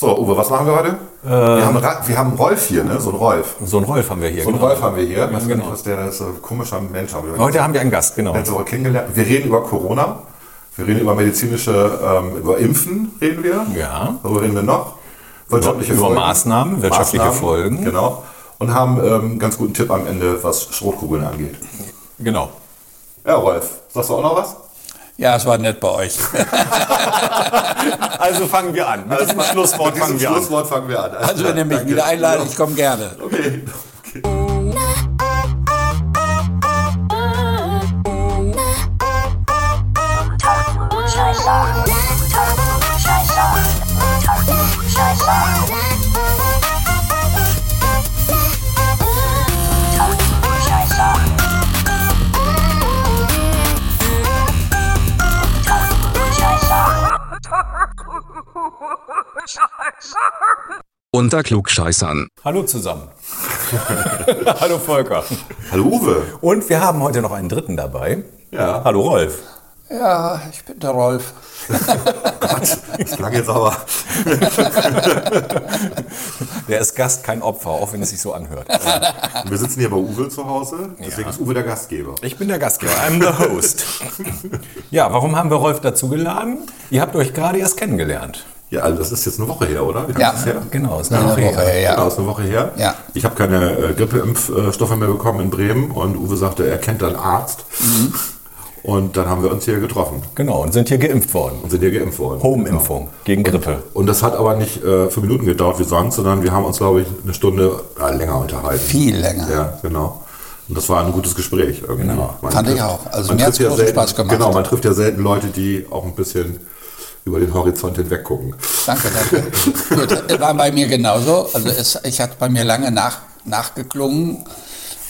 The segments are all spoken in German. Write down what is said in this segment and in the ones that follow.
So, Uwe, was machen wir heute? wir, haben, Ra- wir haben Rolf hier, ne? So ein Rolf. So einen Rolf haben wir hier. So einen genau. Rolf haben wir hier. Ich weiß gar genau. nicht, was der ist. Ein komischer Mensch. Haben wir Heute haben wir einen Gast, genau. letzte Woche kennengelernt. Wir reden über Corona. Wir reden über medizinische, ähm, über Impfen reden wir. Ja. Worüber reden wir noch? Wirtschaftliche Über Folgen. Maßnahmen, wirtschaftliche Folgen. Genau. Und haben ähm, einen ganz guten Tipp am Ende, was Schrotkugeln angeht. Genau. Ja, Rolf, sagst du auch noch was? Ja, es war nett bei euch. Also fangen wir an. Mit diesem Schlusswort Mit diesem fangen wir an. Schlusswort fangen wir an. Also wenn ihr mich Danke. wieder einladet, ich komme gerne. Okay. Unter Klugscheißern. Hallo zusammen. Hallo Volker. Hallo Uwe. Und wir haben heute noch einen dritten dabei. Ja. Hallo Rolf. Ja, ich bin der Rolf. Das klang jetzt aber. Der ist Gast, kein Opfer, auch wenn es sich so anhört. Wir sitzen hier bei Uwe zu Hause, deswegen ist Uwe der Gastgeber. Ich bin der Gastgeber, I'm the host. Ja, warum haben wir Rolf dazu geladen? Ihr habt euch gerade erst kennengelernt. Ja, also das ist jetzt eine Woche her, oder? Ja. Genau, ist Eine eine Woche Woche her. her, Genau, ja. ist eine Woche her. Ja. Ich habe keine äh, Grippeimpfstoffe mehr bekommen in Bremen und Uwe sagte, er kennt einen Arzt. Mhm. Und dann haben wir uns hier getroffen Genau, und sind hier geimpft worden. und sind hier geimpft worden. Home-Impfung gegen Grippe. Und das hat aber nicht äh, fünf Minuten gedauert wie sonst, sondern wir haben uns, glaube ich, eine Stunde ja, länger unterhalten. Viel länger. Ja, genau. Und das war ein gutes Gespräch. Irgendwie. Genau. Man Fand ich trifft- auch. Also mir trifft großen selten, Spaß gemacht. Genau, man trifft ja selten Leute, die auch ein bisschen über den Horizont hinweg gucken. Danke, danke. Gut, war bei mir genauso. Also es, ich hatte bei mir lange nach, nachgeklungen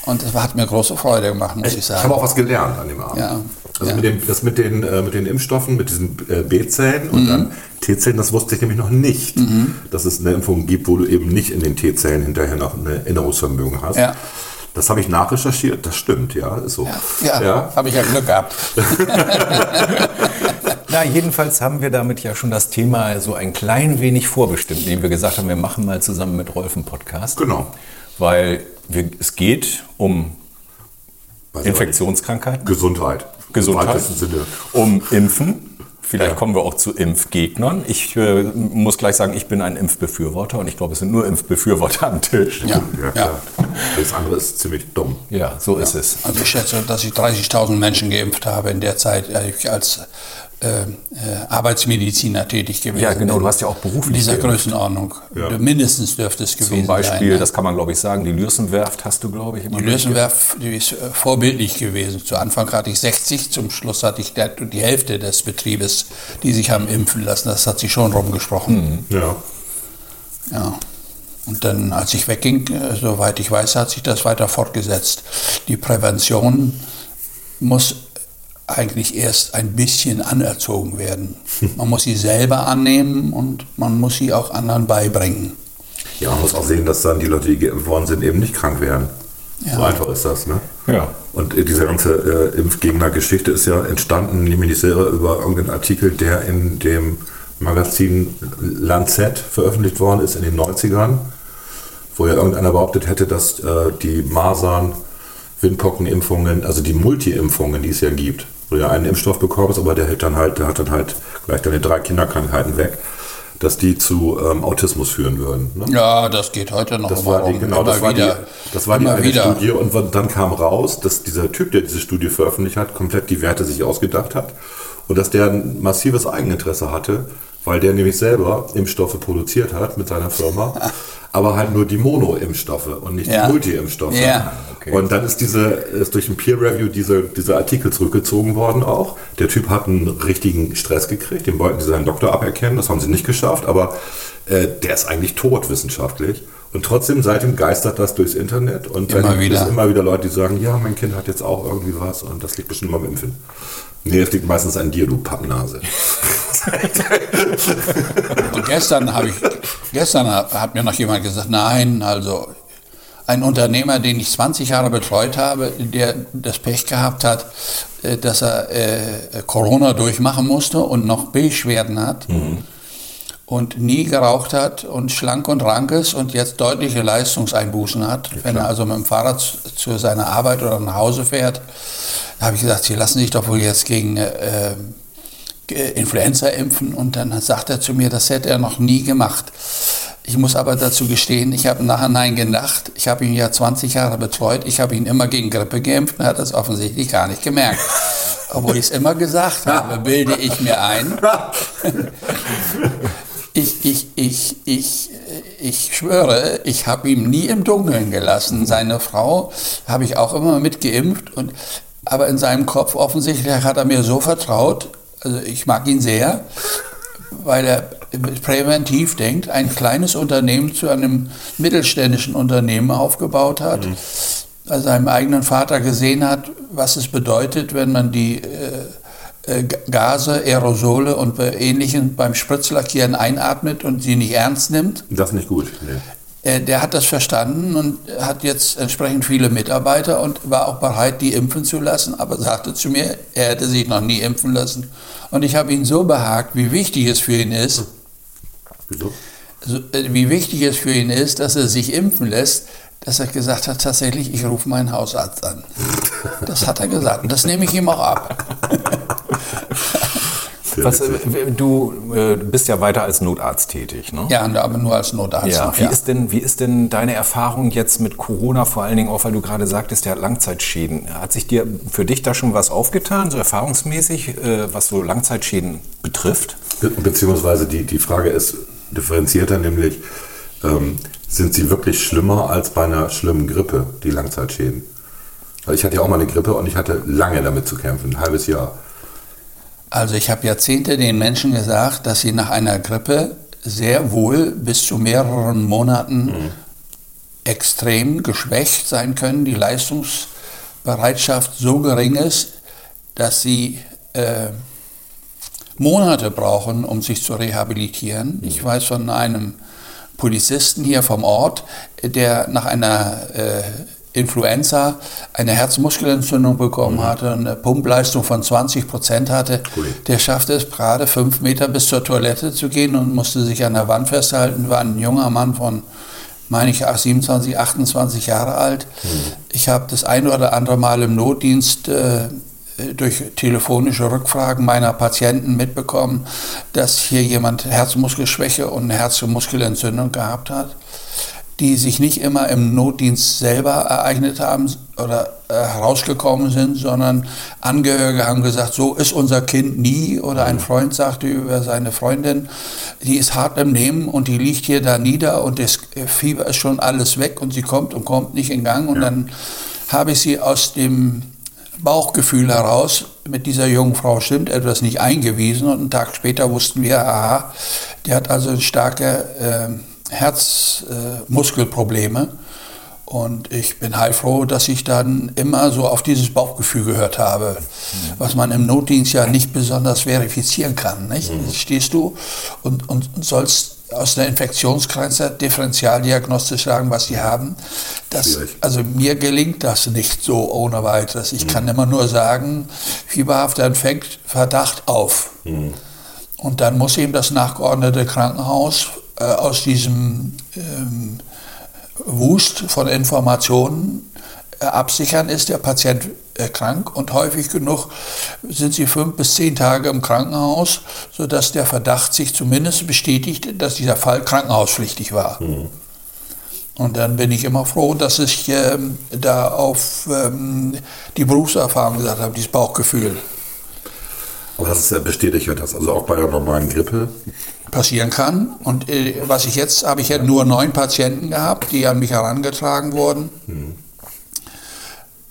und es hat mir große Freude gemacht, muss ich Ich sagen. habe auch was gelernt an dem Abend. Ja. Also Ja. mit dem, das mit den, äh, mit den Impfstoffen, mit diesen äh, B-Zellen Mhm. und dann T-Zellen, das wusste ich nämlich noch nicht, dass es eine Impfung gibt, wo du eben nicht in den T-Zellen hinterher noch ein Erinnerungsvermögen hast. Ja. Das habe ich nachrecherchiert, das stimmt, ja, ist so. Ja, ja. habe ich ja Glück gehabt. Na, jedenfalls haben wir damit ja schon das Thema so ein klein wenig vorbestimmt, indem wir gesagt haben, wir machen mal zusammen mit Rolf einen Podcast. Genau. Weil wir, es geht um Weiß Infektionskrankheiten. Gesundheit. Gesundheit, Im weitesten Sinne. um Impfen. Vielleicht Ja. kommen wir auch zu Impfgegnern. Ich äh, muss gleich sagen, ich bin ein Impfbefürworter und ich glaube, es sind nur Impfbefürworter am Tisch. Ja, Ja, klar. Das andere ist ziemlich dumm. Ja, so ist es. Also ich schätze, dass ich 30.000 Menschen geimpft habe in der Zeit, als ich als äh, äh, Arbeitsmediziner tätig gewesen Ja, genau, du hast ja auch beruflich In dieser geimpft. Größenordnung. Ja. Mindestens dürfte es gewesen Zum Beispiel, sein. das kann man glaube ich sagen, die Lürsenwerft hast du glaube ich immer Die Lösenwerf die ist äh, vorbildlich gewesen. Zu Anfang hatte ich 60, zum Schluss hatte ich die Hälfte des Betriebes, die sich haben impfen lassen. Das hat sich schon rumgesprochen. Ja. Ja. Und dann, als ich wegging, äh, soweit ich weiß, hat sich das weiter fortgesetzt. Die Prävention muss eigentlich erst ein bisschen anerzogen werden. Man muss sie selber annehmen und man muss sie auch anderen beibringen. Ja, man muss auch sehen, dass dann die Leute, die geimpft worden sind, eben nicht krank werden. So Ja. einfach ist das, ne? Ja. Und äh, diese ganze äh, Impfgegner-Geschichte ist ja entstanden, nämlich selber über irgendeinen Artikel, der in dem Magazin Lancet veröffentlicht worden ist in den 90ern, wo ja irgendeiner behauptet hätte, dass äh, die Masern, Windpockenimpfungen, also die Multi-Impfungen, die es ja gibt, wo du ja einen Impfstoff bekommst, aber der hält dann halt, der hat dann halt gleich deine drei Kinderkrankheiten weg, dass die zu ähm, Autismus führen würden. Ne? Ja, das geht heute noch. Das war die, genau, das war die, wieder. das war die eine wieder. Studie und dann kam raus, dass dieser Typ, der diese Studie veröffentlicht hat, komplett die Werte sich ausgedacht hat und dass der ein massives Eigeninteresse hatte, weil der nämlich selber Impfstoffe produziert hat mit seiner Firma, aber halt nur die Mono-Impfstoffe und nicht Ja. die Multi-Impfstoffe. Ja. Okay. Und dann ist diese, ist durch ein Peer-Review diese, dieser Artikel zurückgezogen worden auch. Der Typ hat einen richtigen Stress gekriegt, den wollten sie seinen Doktor aberkennen, das haben sie nicht geschafft, aber äh, der ist eigentlich tot wissenschaftlich. Und trotzdem seitdem geistert das durchs Internet und Immer dann wieder. immer wieder Leute, die sagen, ja, mein Kind hat jetzt auch irgendwie was und das liegt bestimmt beim Impfen. Nee, es liegt meistens an dir, du Pappnase. Und gestern habe ich, gestern hat mir noch jemand gesagt, nein, also ein Unternehmer, den ich 20 Jahre betreut habe, der das Pech gehabt hat, äh, dass er äh, Corona durchmachen musste und noch Beschwerden hat. und nie geraucht hat und schlank und rank ist und jetzt deutliche Leistungseinbußen hat, wenn er also mit dem Fahrrad zu, zu seiner Arbeit oder nach Hause fährt, da habe ich gesagt, Sie lassen sich doch wohl jetzt gegen äh, Influenza impfen und dann sagt er zu mir, das hätte er noch nie gemacht. Ich muss aber dazu gestehen, ich habe nachher Nein gedacht. Ich habe ihn ja 20 Jahre betreut. Ich habe ihn immer gegen Grippe geimpft und er hat das offensichtlich gar nicht gemerkt. Obwohl ich es immer gesagt habe, bilde ich mir ein. Ich, ich, ich, ich, ich schwöre, ich habe ihn nie im Dunkeln gelassen. Seine Frau habe ich auch immer mitgeimpft. Und, aber in seinem Kopf offensichtlich hat er mir so vertraut. Also ich mag ihn sehr, weil er präventiv denkt, ein kleines Unternehmen zu einem mittelständischen Unternehmen aufgebaut hat. Mhm. Also seinem eigenen Vater gesehen hat, was es bedeutet, wenn man die äh, äh, Gase, Aerosole und Ähnlichem beim Spritzlackieren einatmet und sie nicht ernst nimmt. Das ist nicht gut. Nee. Äh, der hat das verstanden und hat jetzt entsprechend viele Mitarbeiter und war auch bereit, die impfen zu lassen, aber sagte zu mir, er hätte sich noch nie impfen lassen. Und ich habe ihn so behagt, wie wichtig es für ihn ist, Wieso? Äh, wie wichtig es für ihn ist, dass er sich impfen lässt, dass er gesagt hat, tatsächlich, ich rufe meinen Hausarzt an. Das hat er gesagt und das nehme ich ihm auch ab. Was, äh, du äh, bist ja weiter als Notarzt tätig, ne? Ja, aber nur als Notarzt. Ja. Wie, ja. Ist denn, wie ist denn deine Erfahrung jetzt mit Corona, vor allen Dingen auch, weil du gerade sagtest, der hat Langzeitschäden. Hat sich dir für dich da schon was aufgetan, so erfahrungsmäßig, äh, was so Langzeitschäden betrifft? Be beziehungsweise die, die Frage ist differenzierter, nämlich ähm, sind sie wirklich schlimmer als bei einer schlimmen Grippe, die Langzeitschäden? Also ich hatte ja auch mal eine Grippe und ich hatte lange damit zu kämpfen, ein halbes Jahr. Also ich habe Jahrzehnte den Menschen gesagt, dass sie nach einer Grippe sehr wohl bis zu mehreren Monaten mhm. extrem geschwächt sein können, die Leistungsbereitschaft so gering ist, dass sie äh, Monate brauchen, um sich zu rehabilitieren. Mhm. Ich weiß von einem Polizisten hier vom Ort, der nach einer äh, Influenza eine Herzmuskelentzündung bekommen mhm. hatte, eine Pumpleistung von 20 Prozent hatte, Ui. der schaffte es gerade fünf Meter bis zur Toilette zu gehen und musste sich an der Wand festhalten, war ein junger Mann von, meine ich, 27, 28 Jahre alt. Mhm. Ich habe das ein oder andere Mal im Notdienst äh, durch telefonische Rückfragen meiner Patienten mitbekommen, dass hier jemand Herzmuskelschwäche und eine Herzmuskelentzündung gehabt hat die sich nicht immer im Notdienst selber ereignet haben oder äh, herausgekommen sind, sondern Angehörige haben gesagt, so ist unser Kind nie. Oder ein Freund sagte über seine Freundin, die ist hart im Nehmen und die liegt hier da nieder und das Fieber ist schon alles weg und sie kommt und kommt nicht in Gang. Und ja. dann habe ich sie aus dem Bauchgefühl heraus, mit dieser jungen Frau stimmt etwas nicht eingewiesen und einen Tag später wussten wir, aha, die hat also eine starke... Äh, Herzmuskelprobleme. Und ich bin heilfroh, dass ich dann immer so auf dieses Bauchgefühl gehört habe, was man im Notdienst ja nicht besonders verifizieren kann. Nicht? Mhm. Stehst du und, und, sollst aus der Infektionskrankheit differenzialdiagnostisch sagen, was sie haben. Das, also mir gelingt das nicht so ohne weiteres. Ich mhm. kann immer nur sagen, fieberhafter Infekt, Verdacht auf. Mhm. Und dann muss ihm das nachgeordnete Krankenhaus äh, aus diesem ähm, Wust von Informationen äh, absichern, ist der Patient äh, krank und häufig genug sind sie fünf bis zehn Tage im Krankenhaus, sodass der Verdacht sich zumindest bestätigt, dass dieser Fall krankenhauspflichtig war. Mhm. Und dann bin ich immer froh, dass ich ähm, da auf ähm, die Berufserfahrung gesagt habe, dieses Bauchgefühl. Aber das ist ja bestätigt das, also auch bei der normalen Grippe passieren kann. Und äh, was ich jetzt, habe ich ja nur neun Patienten gehabt, die an mich herangetragen wurden, mhm.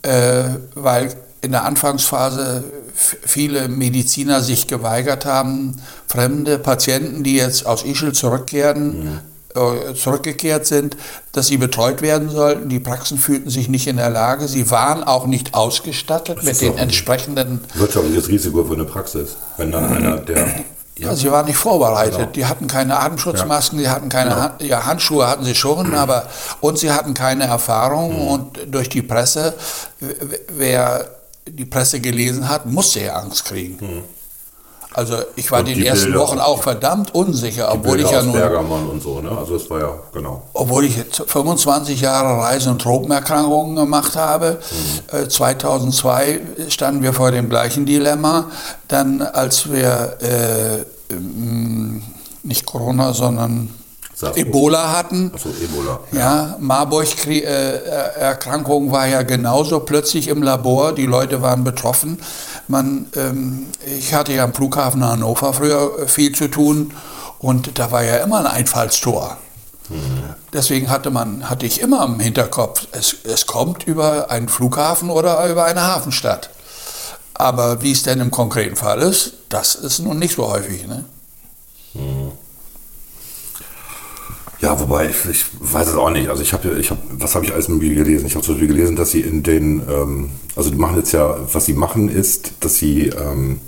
äh, weil in der Anfangsphase viele Mediziner sich geweigert haben, fremde Patienten, die jetzt aus Ischl zurückkehren, mhm. Äh, zurückgekehrt sind, dass sie betreut werden sollten. Die Praxen fühlten sich nicht in der Lage. Sie waren auch nicht ausgestattet mit den entsprechenden. Wirtschaftliches Risiko für eine Praxis, wenn dann einer, der ja, sie waren nicht vorbereitet. Genau. Die hatten keine Atemschutzmasken, ja. die hatten keine genau. Hand, ja, Handschuhe hatten sie schon, aber und sie hatten keine Erfahrung mhm. und durch die Presse, wer die Presse gelesen hat, musste ja Angst kriegen. Mhm. Also ich war Und die, die ersten Bilder- Wochen auch verdammt unsicher, obwohl ich ja nun, Bergamo und so, ne? Also das war ja, genau. obwohl ich jetzt 25 Jahre Reise- und Tropenerkrankungen gemacht habe. Mhm. Äh, 2002 standen wir vor dem gleichen Dilemma. Dann, als wir äh, ähm, nicht Corona, sondern. Ebola hatten. Achso, Ebola. Ja, Marburg-Erkrankung war ja genauso plötzlich im Labor. Die Leute waren betroffen. Man, ähm, ich hatte ja am Flughafen Hannover früher äh, viel zu tun und da war ja immer ein Einfallstor. Deswegen hatte, man, hatte ich immer im Hinterkopf, es, es kommt über einen Flughafen oder über eine Hafenstadt. Aber wie es denn im konkreten Fall ist, das ist nun nicht so häufig. Ne? Ja, wobei, ich, ich weiß es auch nicht. Also ich habe, ich hab, was habe ich alles mobil gelesen? Ich habe zum Beispiel gelesen, dass sie in den, ähm, also die machen jetzt ja, was sie machen ist, dass sie ähm,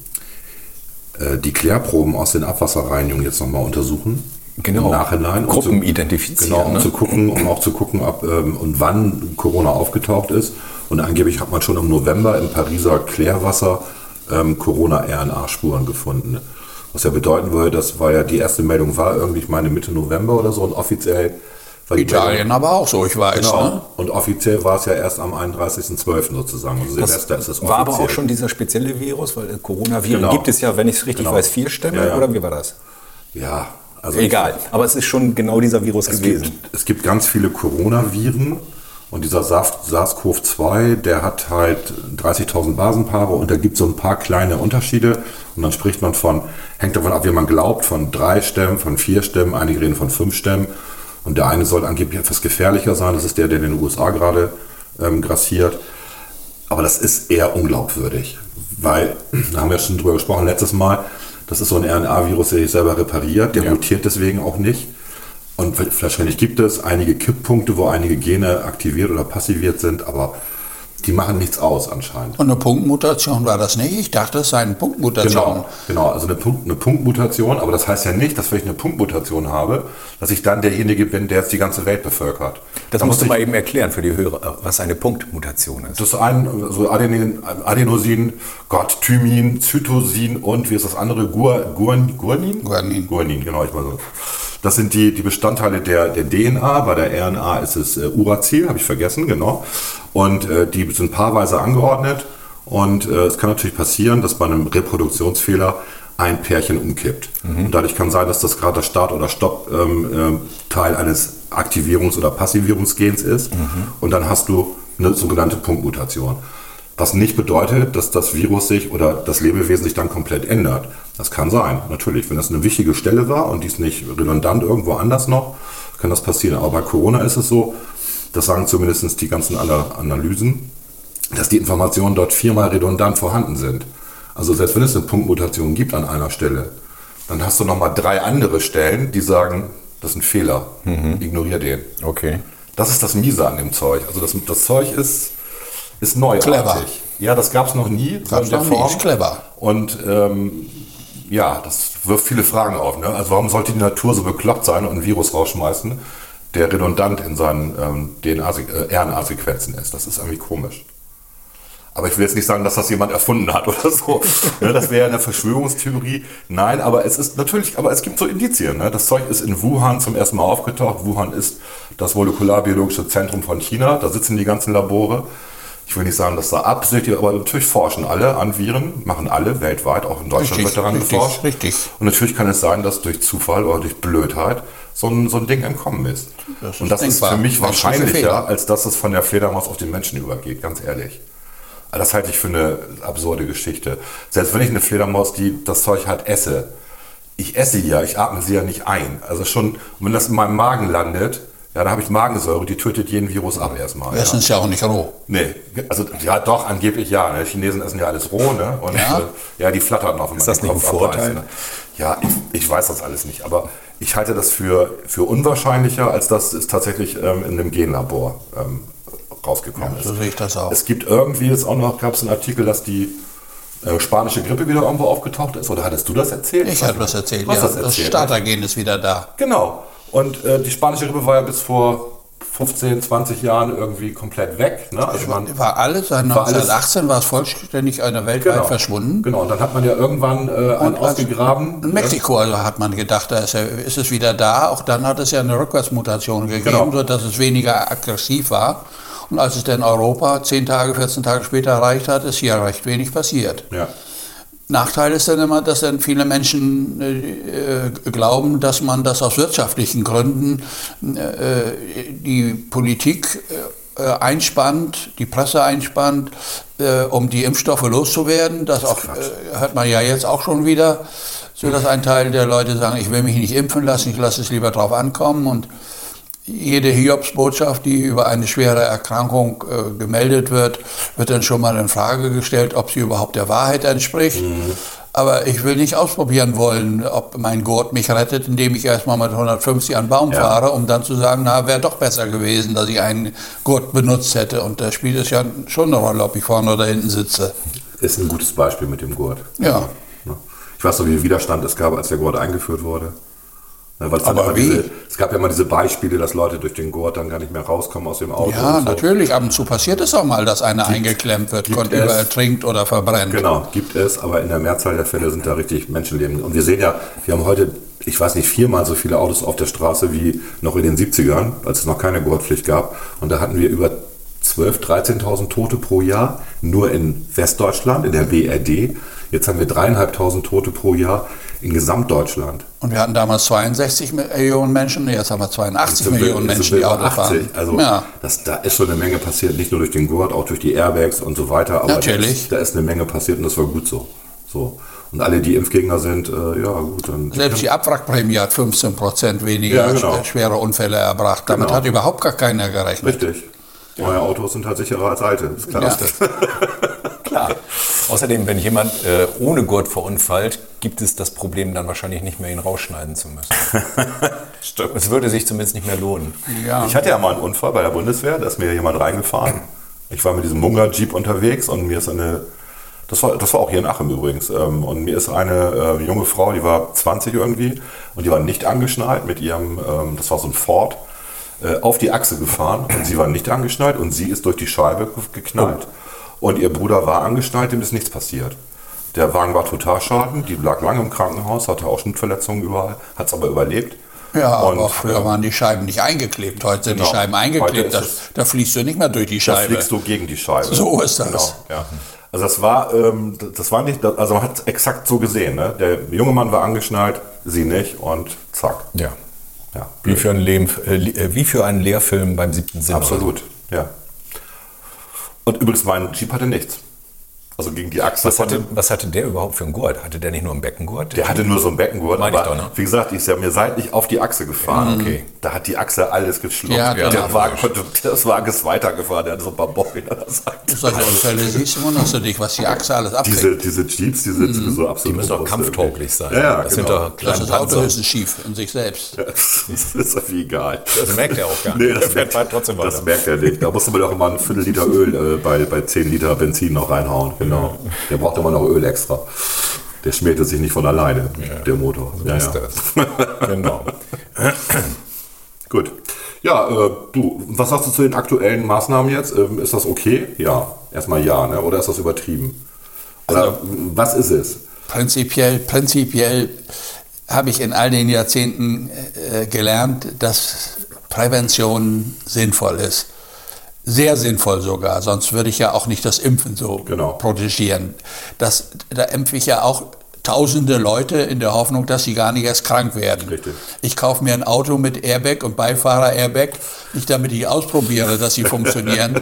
äh, die Klärproben aus den Abwasserreinigungen jetzt nochmal untersuchen. Genau. Im Nachhinein. um Gruppen zu, identifizieren, Genau, um ne? zu gucken, um auch zu gucken, ob ähm, und wann Corona aufgetaucht ist. Und angeblich hat man schon im November im Pariser Klärwasser ähm, Corona-RNA-Spuren gefunden. Was ja bedeuten würde, das war ja die erste Meldung war irgendwie, ich meine Mitte November oder so und offiziell war die Italien aber auch so, ich weiß. Genau. Ne? Und offiziell war es ja erst am 31.12. sozusagen. Also Silvester ist es war aber offiziell. auch schon dieser spezielle Virus, weil äh, Coronaviren Genau. gibt es ja, wenn ich es richtig Genau. weiß, vier Stämme Ja, ja. oder wie war das? Ja, also Egal, aber es ist schon genau dieser Virus Es gewesen. gibt, es gibt ganz viele Coronaviren und dieser SARS- SARS-CoV-2, der hat halt 30.000 Basenpaare und da gibt es so ein paar kleine Unterschiede und dann spricht man von, hängt davon ab, wie man glaubt, von drei Stämmen, von vier Stämmen, einige reden von fünf Stämmen und der eine soll angeblich etwas gefährlicher sein, das ist der, der in den USA gerade ähm, grassiert. Aber das ist eher unglaubwürdig, weil, da haben wir schon drüber gesprochen letztes Mal, das ist so ein RNA-Virus, der sich selber repariert, der mutiert deswegen auch nicht. Und wahrscheinlich gibt es einige Kipppunkte, wo einige Gene aktiviert oder passiviert sind, aber die machen nichts aus anscheinend. Und eine Punktmutation war das nicht? Ich dachte, es sei eine Punktmutation. Genau, genau, also eine, Punkt, eine Punktmutation, aber das heißt ja nicht, dass wenn ich eine Punktmutation habe, dass ich dann derjenige bin, der jetzt die ganze Welt bevölkert. Das Da musst du mal eben erklären für die Hörer, was eine Punktmutation ist. Das ist ein, so Adenin, Adenosin, Gott, Thymin, Zytosin und wie ist das andere? Guar, Guan, Guanin? Guanin. Guanin, genau, ich mal so. Das sind die, die Bestandteile der, der DNA. Bei der RNA ist es äh, Uracil, habe ich vergessen, genau. Und äh, die sind paarweise angeordnet. Und äh, es kann natürlich passieren, dass bei einem Reproduktionsfehler ein Pärchen umkippt. Und dadurch kann sein, dass das gerade der Start- oder Stopp-Teil ähm, ähm, eines Aktivierungs- oder Passivierungsgens ist. Und dann hast du eine sogenannte Punktmutation. Was nicht bedeutet, dass das Virus sich oder das Lebewesen sich dann komplett ändert. Das kann sein, natürlich. Wenn das eine wichtige Stelle war und die ist nicht redundant irgendwo anders noch, kann das passieren. Aber bei Corona ist es so, das sagen zumindest die ganzen Ana- Analysen, dass die Informationen dort viermal redundant vorhanden sind. Also selbst wenn es eine Punktmutation gibt an einer Stelle, dann hast du nochmal drei andere Stellen, die sagen, das ist ein Fehler. Ignorier den. Okay. Das ist das Miese an dem Zeug. Also das, das Zeug ist, ist neuartig. Clever. Ja, das gab es noch nie. so Gab's in der Form. ist clever. Und ähm, ja, das wirft viele Fragen auf. Ne? Also warum sollte die Natur so bekloppt sein und ein Virus rausschmeißen, der redundant in seinen ähm, DNA, äh, RNA-Sequenzen ist? Das ist irgendwie komisch. Aber ich will jetzt nicht sagen, dass das jemand erfunden hat oder so. Ne, das wäre eine Verschwörungstheorie. Nein, aber es ist natürlich, aber es gibt so Indizien. Ne? Das Zeug ist in Wuhan zum ersten Mal aufgetaucht. Wuhan ist das molekularbiologische Zentrum von China. Da sitzen die ganzen Labore. Ich will nicht sagen, dass da absichtlich, aber natürlich forschen alle an Viren, machen alle weltweit, auch in Deutschland Richtig, wird daran richtig, geforscht. richtig. Und natürlich kann es sein, dass durch Zufall oder durch Blödheit so ein, so ein Ding entkommen ist. Das ist Und das ist denkbar. für mich wahrscheinlicher, als dass es von der Fledermaus auf den Menschen übergeht, ganz ehrlich. Das halte ich für eine absurde Geschichte. Selbst wenn ich eine Fledermaus, die das Zeug hat, esse, ich esse sie ja, ich atme sie ja nicht ein. Also schon, wenn das in meinem Magen landet, ja, da habe ich Magensäure, die tötet jeden Virus ab erstmal. Essen ist ja auch nicht roh. Nee, also ja doch, angeblich ja. Ne? Chinesen essen ja alles roh, ne? Und Ja? äh, ja, die flattern noch. wenn Ist das nicht ein Kopf Vorteil? abreißt, Ne? Ja, ich, ich weiß das alles nicht, aber ich halte das für, für unwahrscheinlicher, als dass es tatsächlich ähm, in einem Genlabor ähm, rausgekommen ist. So sehe ich das auch. Es gibt irgendwie jetzt auch noch, gab es einen Artikel, dass die äh, spanische Grippe wieder irgendwo aufgetaucht ist. Oder hattest du das erzählt? Ich habe das erzählt, ja. das Das ne? Startergen ist wieder da. Genau. Und äh, die spanische Grippe war ja bis vor, vor 15, 20 Jahren irgendwie komplett weg. Ne? Also man, War alles, seit War alles- 1918 war es vollständig einer weltweit verschwunden. Genau, und dann hat man ja irgendwann äh, einen Und als- ausgegraben. In Mexiko also hat man gedacht, da ist, ist es wieder da. Auch dann hat es ja eine Rückwärtsmutation gegeben, Genau. sodass es weniger aggressiv war. Und als es dann Europa 10 Tage, 14 Tage später erreicht hat, ist hier recht wenig passiert. Ja. Nachteil ist dann immer, dass dann viele Menschen äh, äh, glauben, dass man das aus wirtschaftlichen Gründen äh, die Politik äh, einspannt, die Presse einspannt, äh, um die Impfstoffe loszuwerden. Das auch, äh, hört man ja jetzt auch schon wieder, so dass ein Teil der Leute sagen, ich will mich nicht impfen lassen, ich lasse es lieber drauf ankommen und jede Hiobsbotschaft, die über eine schwere Erkrankung äh, gemeldet wird, wird dann schon mal in Frage gestellt, ob sie überhaupt der Wahrheit entspricht. Aber ich will nicht ausprobieren wollen, ob mein Gurt mich rettet, indem ich erstmal mit 150 an den Baum Ja. fahre, um dann zu sagen, na, wäre doch besser gewesen, dass ich einen Gurt benutzt hätte. Und da spielt es ja schon eine Rolle, ob ich vorne oder hinten sitze. Ist ein gutes Beispiel mit dem Gurt. Ja. Ne? Ich weiß noch, wie viel Widerstand es gab, als der Gurt eingeführt wurde. Ne, weil es, dann Aber immer wie? Diese, es gab ja immer diese Beispiele, dass Leute durch den Gurt dann gar nicht mehr rauskommen aus dem Auto. Ja, so. natürlich. Ab und zu passiert es auch mal, dass einer eingeklemmt wird, gibt kommt es. über ertrinkt oder verbrennt. Genau, gibt es, aber in der Mehrzahl der Fälle sind da richtig Menschenleben. Und wir sehen ja, wir haben heute, ich weiß nicht, viermal so viele Autos auf der Straße wie noch in den 70ern, als es noch keine Gurtpflicht gab. Und da hatten wir über 12.000, 13.000 Tote pro Jahr, nur in Westdeutschland, in der BRD. Jetzt haben wir dreieinhalbtausend Tote pro Jahr in Gesamtdeutschland. Und wir hatten damals 62 Millionen Menschen, jetzt haben wir 82 Sind wir- Millionen Menschen, die Auto fahren. Also ja. das, da ist schon eine Menge passiert, nicht nur durch den Gurt, auch durch die Airbags und so weiter. Aber Natürlich. Da, ist, da ist eine Menge passiert und das war gut so. so. Und alle, die Impfgegner sind, äh, ja gut, dann. Selbst die Abwrackprämie hat 15 Prozent weniger Ja, genau. sch- schwere Unfälle erbracht. Damit Genau. hat überhaupt gar keiner gerechnet. Richtig. Neue Autos sind halt sicherer als alte, ist klar. Ja. Klar. Außerdem, wenn jemand äh, ohne Gurt verunfallt, gibt es das Problem dann wahrscheinlich nicht mehr, ihn rausschneiden zu müssen. Stimmt. Es würde sich zumindest nicht mehr lohnen. Ja. Ich hatte ja mal einen Unfall bei der Bundeswehr, da ist mir jemand reingefahren. Ich war mit diesem Munga-Jeep unterwegs und mir ist eine, das war, das war auch hier in Achem übrigens, ähm, und mir ist eine äh, junge Frau, die war 20 irgendwie und die war nicht angeschnallt mit ihrem, ähm, das war so ein Ford, äh, auf die Achse gefahren und sie war nicht angeschnallt und sie ist durch die Scheibe ge- geknallt. Und ihr Bruder war angeschnallt, dem ist nichts passiert. Der Wagen war Totalschaden, die lag lange im Krankenhaus, hatte auch Schnittverletzungen überall, hat es aber überlebt. Ja, Und, aber früher ähm, waren die Scheiben nicht eingeklebt. Heute sind Genau. die Scheiben eingeklebt. ist Da, es- da fließt du nicht mehr durch die Da Scheibe. fliegst du gegen die Scheibe. So ist das. Genau, ja. Also das war, ähm, das war nicht, also man hat es exakt so gesehen. Ne? Der junge Mann war angeschnallt, sie nicht und zack. Ja. Ja, Wie für, ein Lehm, äh, äh, wie für einen Lehrfilm beim siebten Sinn. absolut. Ja. Und übrigens, mein Jeep hatte nichts. Also gegen die Achse. Was hatte, was hatte der überhaupt für einen Gurt? Hatte der nicht nur einen Beckengurt? der hatte nur so einen Beckengurt, Meine ich aber doch, ne? wie gesagt, ist ja mir seitlich auf die Achse gefahren. Okay. Da hat die Achse alles geschluckt. Ja, der, genau. Wagen konnte, das Wagen ist weitergefahren, der hatte so ein paar Beulen an der Seite. Solche Unfälle siehst du, wunderst du dich, was die Achse alles abkriegt. Diese, diese Jeeps, die sind sowieso absolut Die müssen doch kampftauglich sein. Ja, ja, das genau. sind doch kleine ist das Auto höchstens schief in sich selbst. Das ist irgendwie egal. Das merkt er auch gar nicht. Nee, das, Er merkt, trotzdem das merkt er nicht. Da musste man doch immer ein Viertel Liter Öl äh, bei, bei 10 Liter Benzin noch reinhauen. Genau. Der braucht immer noch Öl extra. Der schmielte sich nicht von alleine, der Motor. Ja, ist ja. das. genau. Gut. Ja, äh, du, was sagst du zu den aktuellen Maßnahmen jetzt? Ähm, ist das okay? Ja. Erstmal ja, ne? oder ist das übertrieben? Oder Also- was ist es? Prinzipiell, prinzipiell habe ich in all den Jahrzehnten äh, gelernt, dass Prävention sinnvoll ist. Sehr sinnvoll sogar, sonst würde ich ja auch nicht das Impfen so Genau. protegieren. Das, da impfe ich ja auch tausende Leute in der Hoffnung, dass sie gar nicht erst krank werden. Richtig. Ich kaufe mir ein Auto mit Airbag und Beifahrer-Airbag, nicht damit ich ausprobiere, dass sie funktionieren,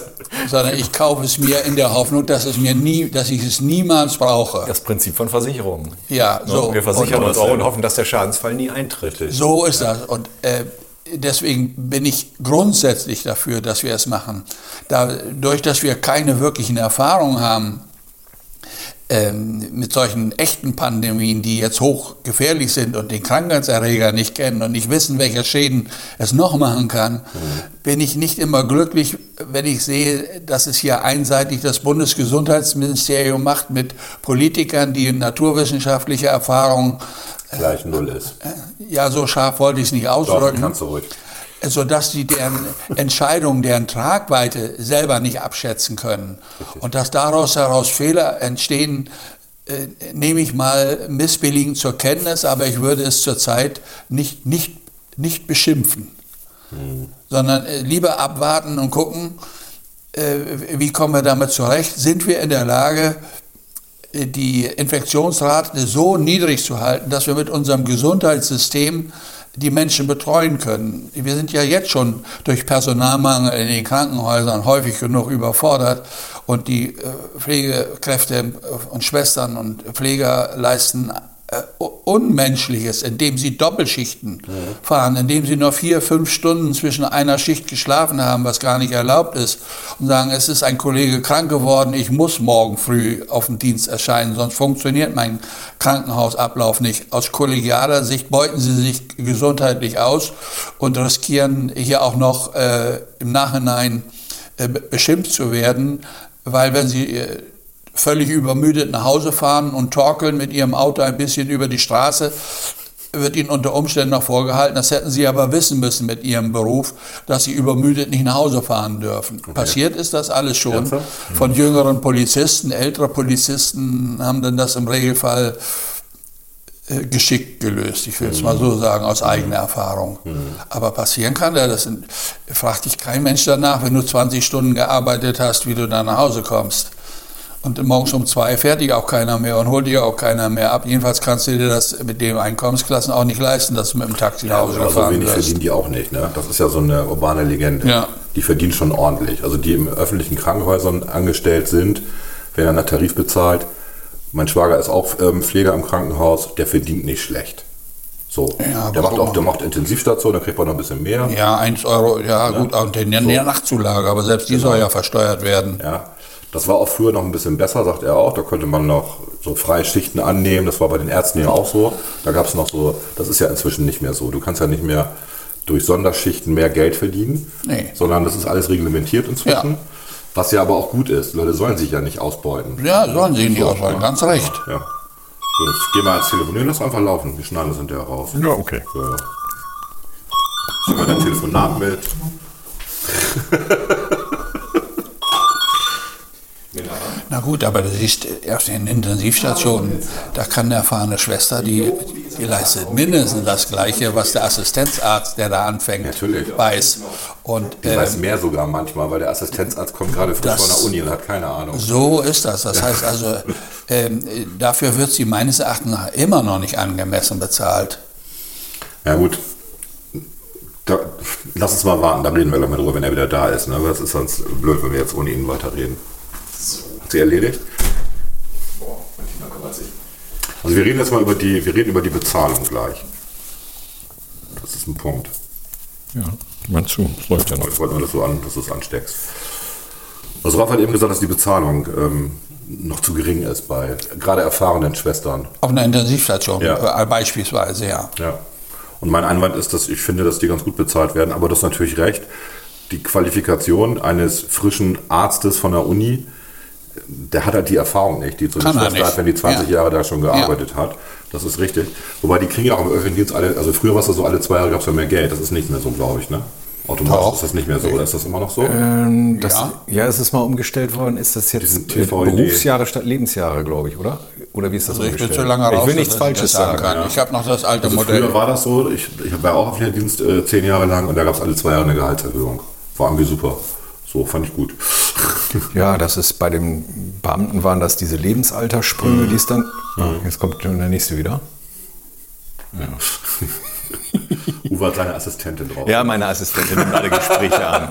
sondern ich kaufe es mir in der Hoffnung, dass, es mir nie, dass ich es niemals brauche. Das Prinzip von Versicherungen. Ja, so. Wir versichern Und- uns auch und hoffen, dass der Schadensfall nie eintritt. So ist das. Und äh, deswegen bin ich grundsätzlich dafür, dass wir es machen. Dadurch, dass wir keine wirklichen Erfahrungen haben ähm, mit solchen echten Pandemien, die jetzt hochgefährlich sind und den Krankheitserreger nicht kennen und nicht wissen, welche Schäden es noch machen kann, bin ich nicht immer glücklich, wenn ich sehe, dass es hier einseitig das Bundesgesundheitsministerium macht mit Politikern, die naturwissenschaftliche Erfahrung Gleich null ist. ja, so scharf wollte ich es nicht Doch, ausdrücken. kannst du ruhig. sodass sie deren Entscheidungen, deren Tragweite selber nicht abschätzen können. Und dass daraus heraus Fehler entstehen, äh, nehme ich mal missbilligend zur Kenntnis, aber ich würde es zurzeit nicht, nicht, nicht beschimpfen, mhm. sondern äh, lieber abwarten und gucken, äh, wie kommen wir damit zurecht? Sind wir in der Lage, die Infektionsrate so niedrig zu halten, dass wir mit unserem Gesundheitssystem die Menschen betreuen können. Wir sind ja jetzt schon durch Personalmangel in den Krankenhäusern häufig genug überfordert und die äh, Pflegekräfte und Schwestern und Pfleger leisten Unmenschliches, indem sie Doppelschichten ja. fahren, indem sie nur vier, fünf Stunden zwischen einer Schicht geschlafen haben, was gar nicht erlaubt ist, und sagen, es ist ein Kollege krank geworden, ich muss morgen früh auf dem Dienst erscheinen, sonst funktioniert mein Krankenhausablauf nicht. Aus kollegialer Sicht beuten sie sich gesundheitlich aus und riskieren hier auch noch äh, im Nachhinein äh, beschimpft zu werden, weil wenn sie äh, völlig übermüdet nach Hause fahren und torkeln mit ihrem Auto ein bisschen über die Straße, wird ihnen unter Umständen noch vorgehalten, das hätten sie aber wissen müssen mit ihrem Beruf, dass sie übermüdet nicht nach Hause fahren dürfen. Okay. Passiert ist das alles schon. Von jüngeren Polizisten, ältere Polizisten haben dann das im Regelfall äh, geschickt gelöst, ich will es mal so sagen, aus eigener Erfahrung. Mhm. Aber passieren kann ja, das fragt dich kein Mensch danach, wenn du 20 Stunden gearbeitet hast, wie du da nach Hause kommst. Und morgens um zwei fährt dich auch keiner mehr und holt dich auch keiner mehr ab. Jedenfalls kannst du dir das mit den Einkommensklassen auch nicht leisten, dass du mit dem Taxi nach Hause ja, gefahren so wenig wirst. verdienen die auch nicht. Ne? Das ist ja so eine urbane Legende. Ja. Die verdienen schon ordentlich. Also die im öffentlichen Krankenhäusern angestellt sind, werden nach Tarif bezahlt. Mein Schwager ist auch ähm, Pfleger im Krankenhaus, der verdient nicht schlecht. So, ja, der macht auch, der macht Intensivstation, da kriegt man noch ein bisschen mehr. Ja, 1 Euro, ja, ja. gut, und der so. Nachtzulage, aber selbst die genau. soll ja versteuert werden. Ja, das war auch früher noch ein bisschen besser, sagt er auch. Da konnte man noch so freie Schichten annehmen. Das war bei den Ärzten ja auch so. Da gab es noch so, das ist ja inzwischen nicht mehr so. Du kannst ja nicht mehr durch Sonderschichten mehr Geld verdienen, nee. sondern das ist alles reglementiert inzwischen. Ja. Was ja aber auch gut ist. Leute sollen sich ja nicht ausbeuten. Ja, sollen sie nicht ausbeuten, ganz recht. Ja. So, jetzt gehen wir ans Telefonieren, lass einfach laufen. Wir schneiden das hinterher raus. Ja, okay. So. Nehmen wir dein Telefonat mit. Na gut, aber du siehst, erst in Intensivstationen, da kann eine erfahrene Schwester, die, die leistet mindestens das Gleiche, was der Assistenzarzt, der da anfängt, Natürlich. weiß. Und, äh, weiß mehr sogar manchmal, weil der Assistenzarzt kommt gerade frisch von der Uni und hat keine Ahnung. So ist das. Das heißt also, ähm, dafür wird sie meines Erachtens immer noch nicht angemessen bezahlt. Ja gut, da, lass uns mal warten, da reden wir gleich mal drüber, wenn er wieder da ist. Ne? Das ist sonst blöd, wenn wir jetzt ohne ihn weiterreden sie erledigt. Also wir reden jetzt mal über die, wir reden über die Bezahlung gleich. Das ist ein Punkt. Ja, meinst du, das läuft ja noch. Ich wollte nur, dass du, an, dass du es ansteckst. Also Ralf hat eben gesagt, dass die Bezahlung ähm, noch zu gering ist bei gerade erfahrenen Schwestern. Auf einer Intensivstation ja. Äh, beispielsweise, ja. Ja. Und mein Einwand ist, dass ich finde, dass die ganz gut bezahlt werden, aber du hast natürlich recht. Die Qualifikation eines frischen Arztes von der Uni der hat halt die Erfahrung nicht, die so eine Schwester hat, wenn die 20 ja. Jahre da schon gearbeitet ja. hat. Das ist richtig. Wobei die kriegen ja auch im öffentlichen Dienst alle, also früher war es so, alle zwei Jahre gab es ja mehr Geld. Das ist nicht mehr so, glaube ich, ne? Automatisch Doch. ist das nicht mehr so, oder ist das immer noch so? Ähm, das, ja. ja, es ist mal umgestellt worden. Ist das jetzt Berufsjahre statt Lebensjahre, glaube ich, oder? Oder wie ist das also umgestellt? Ich, bin so lange raus, ich will nichts Falsches sagen. Kann. Ja. Ich habe noch das alte also Modell. Früher war das so, ich, ich war auch auf dem Dienst äh, zehn Jahre lang und da gab es alle zwei Jahre eine Gehaltserhöhung. War irgendwie super. So fand ich gut. Ja, das ist bei den Beamten waren das diese Lebensaltersprünge, mhm. die es dann. Mhm. jetzt kommt der nächste wieder. Ja. Uwe hat seine Assistentin drauf. Ja, meine Assistentin nimmt alle Gespräche an.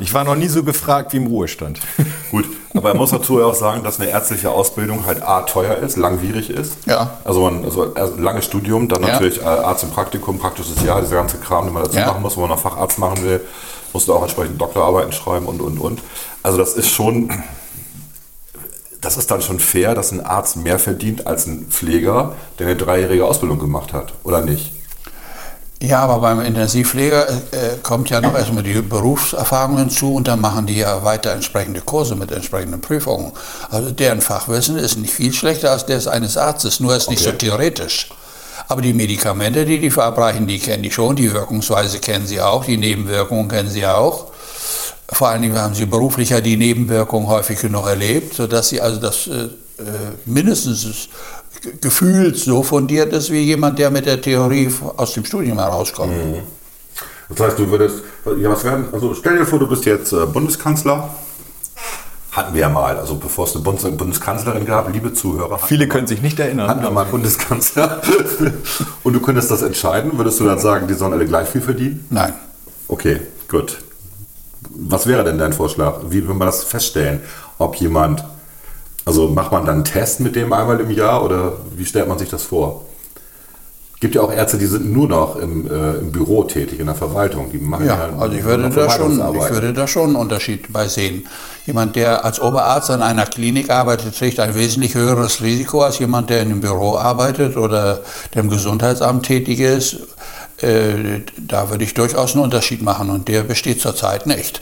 Ich war noch nie so gefragt wie im Ruhestand. Gut, aber er muss dazu auch sagen, dass eine ärztliche Ausbildung halt A, teuer ist, langwierig ist. Ja. Also, man, also ein langes Studium, dann ja. natürlich äh, Arzt im Praktikum, praktisches Jahr, dieser ganze Kram, den man dazu ja. machen muss, wenn man noch Facharzt machen will musste auch entsprechend Doktorarbeiten schreiben und, und, und. Also das ist schon, das ist dann schon fair, dass ein Arzt mehr verdient als ein Pfleger, der eine dreijährige Ausbildung gemacht hat, oder nicht? Ja, aber beim Intensivpfleger äh, kommt ja noch erstmal die Berufserfahrung hinzu und dann machen die ja weiter entsprechende Kurse mit entsprechenden Prüfungen. Also deren Fachwissen ist nicht viel schlechter als das eines Arztes, nur ist okay. nicht so theoretisch. Aber die Medikamente, die die verabreichen, die kennen die schon, die Wirkungsweise kennen sie auch, die Nebenwirkungen kennen sie auch. Vor allen Dingen haben sie beruflich ja die Nebenwirkungen häufig genug erlebt, sodass sie also das äh, mindestens gefühlt so fundiert ist wie jemand, der mit der Theorie aus dem Studium herauskommt. Mhm. Das heißt, du würdest, ja, was werden, also stell dir vor, du bist jetzt äh, Bundeskanzler. Hatten wir ja mal, also bevor es eine Bundes Bundeskanzlerin gab, liebe Zuhörer. Viele können sich nicht erinnern. Hatten wir mal einen Bundeskanzler. Und du könntest das entscheiden. Würdest du dann sagen, die sollen alle gleich viel verdienen? Nein. Okay, gut. Was wäre denn dein Vorschlag? Wie will man das feststellen, ob jemand also macht man dann einen Test mit dem einmal im Jahr oder wie stellt man sich das vor? Gibt ja auch Ärzte, die sind nur noch im, äh, im Büro tätig, in der Verwaltung. Die machen ja, ja also ich würde, da schon, ich würde da schon einen Unterschied bei sehen. Jemand, der als Oberarzt an einer Klinik arbeitet, trägt ein wesentlich höheres Risiko als jemand, der in einem Büro arbeitet oder der im Gesundheitsamt tätig ist. Äh, da würde ich durchaus einen Unterschied machen und der besteht zurzeit nicht.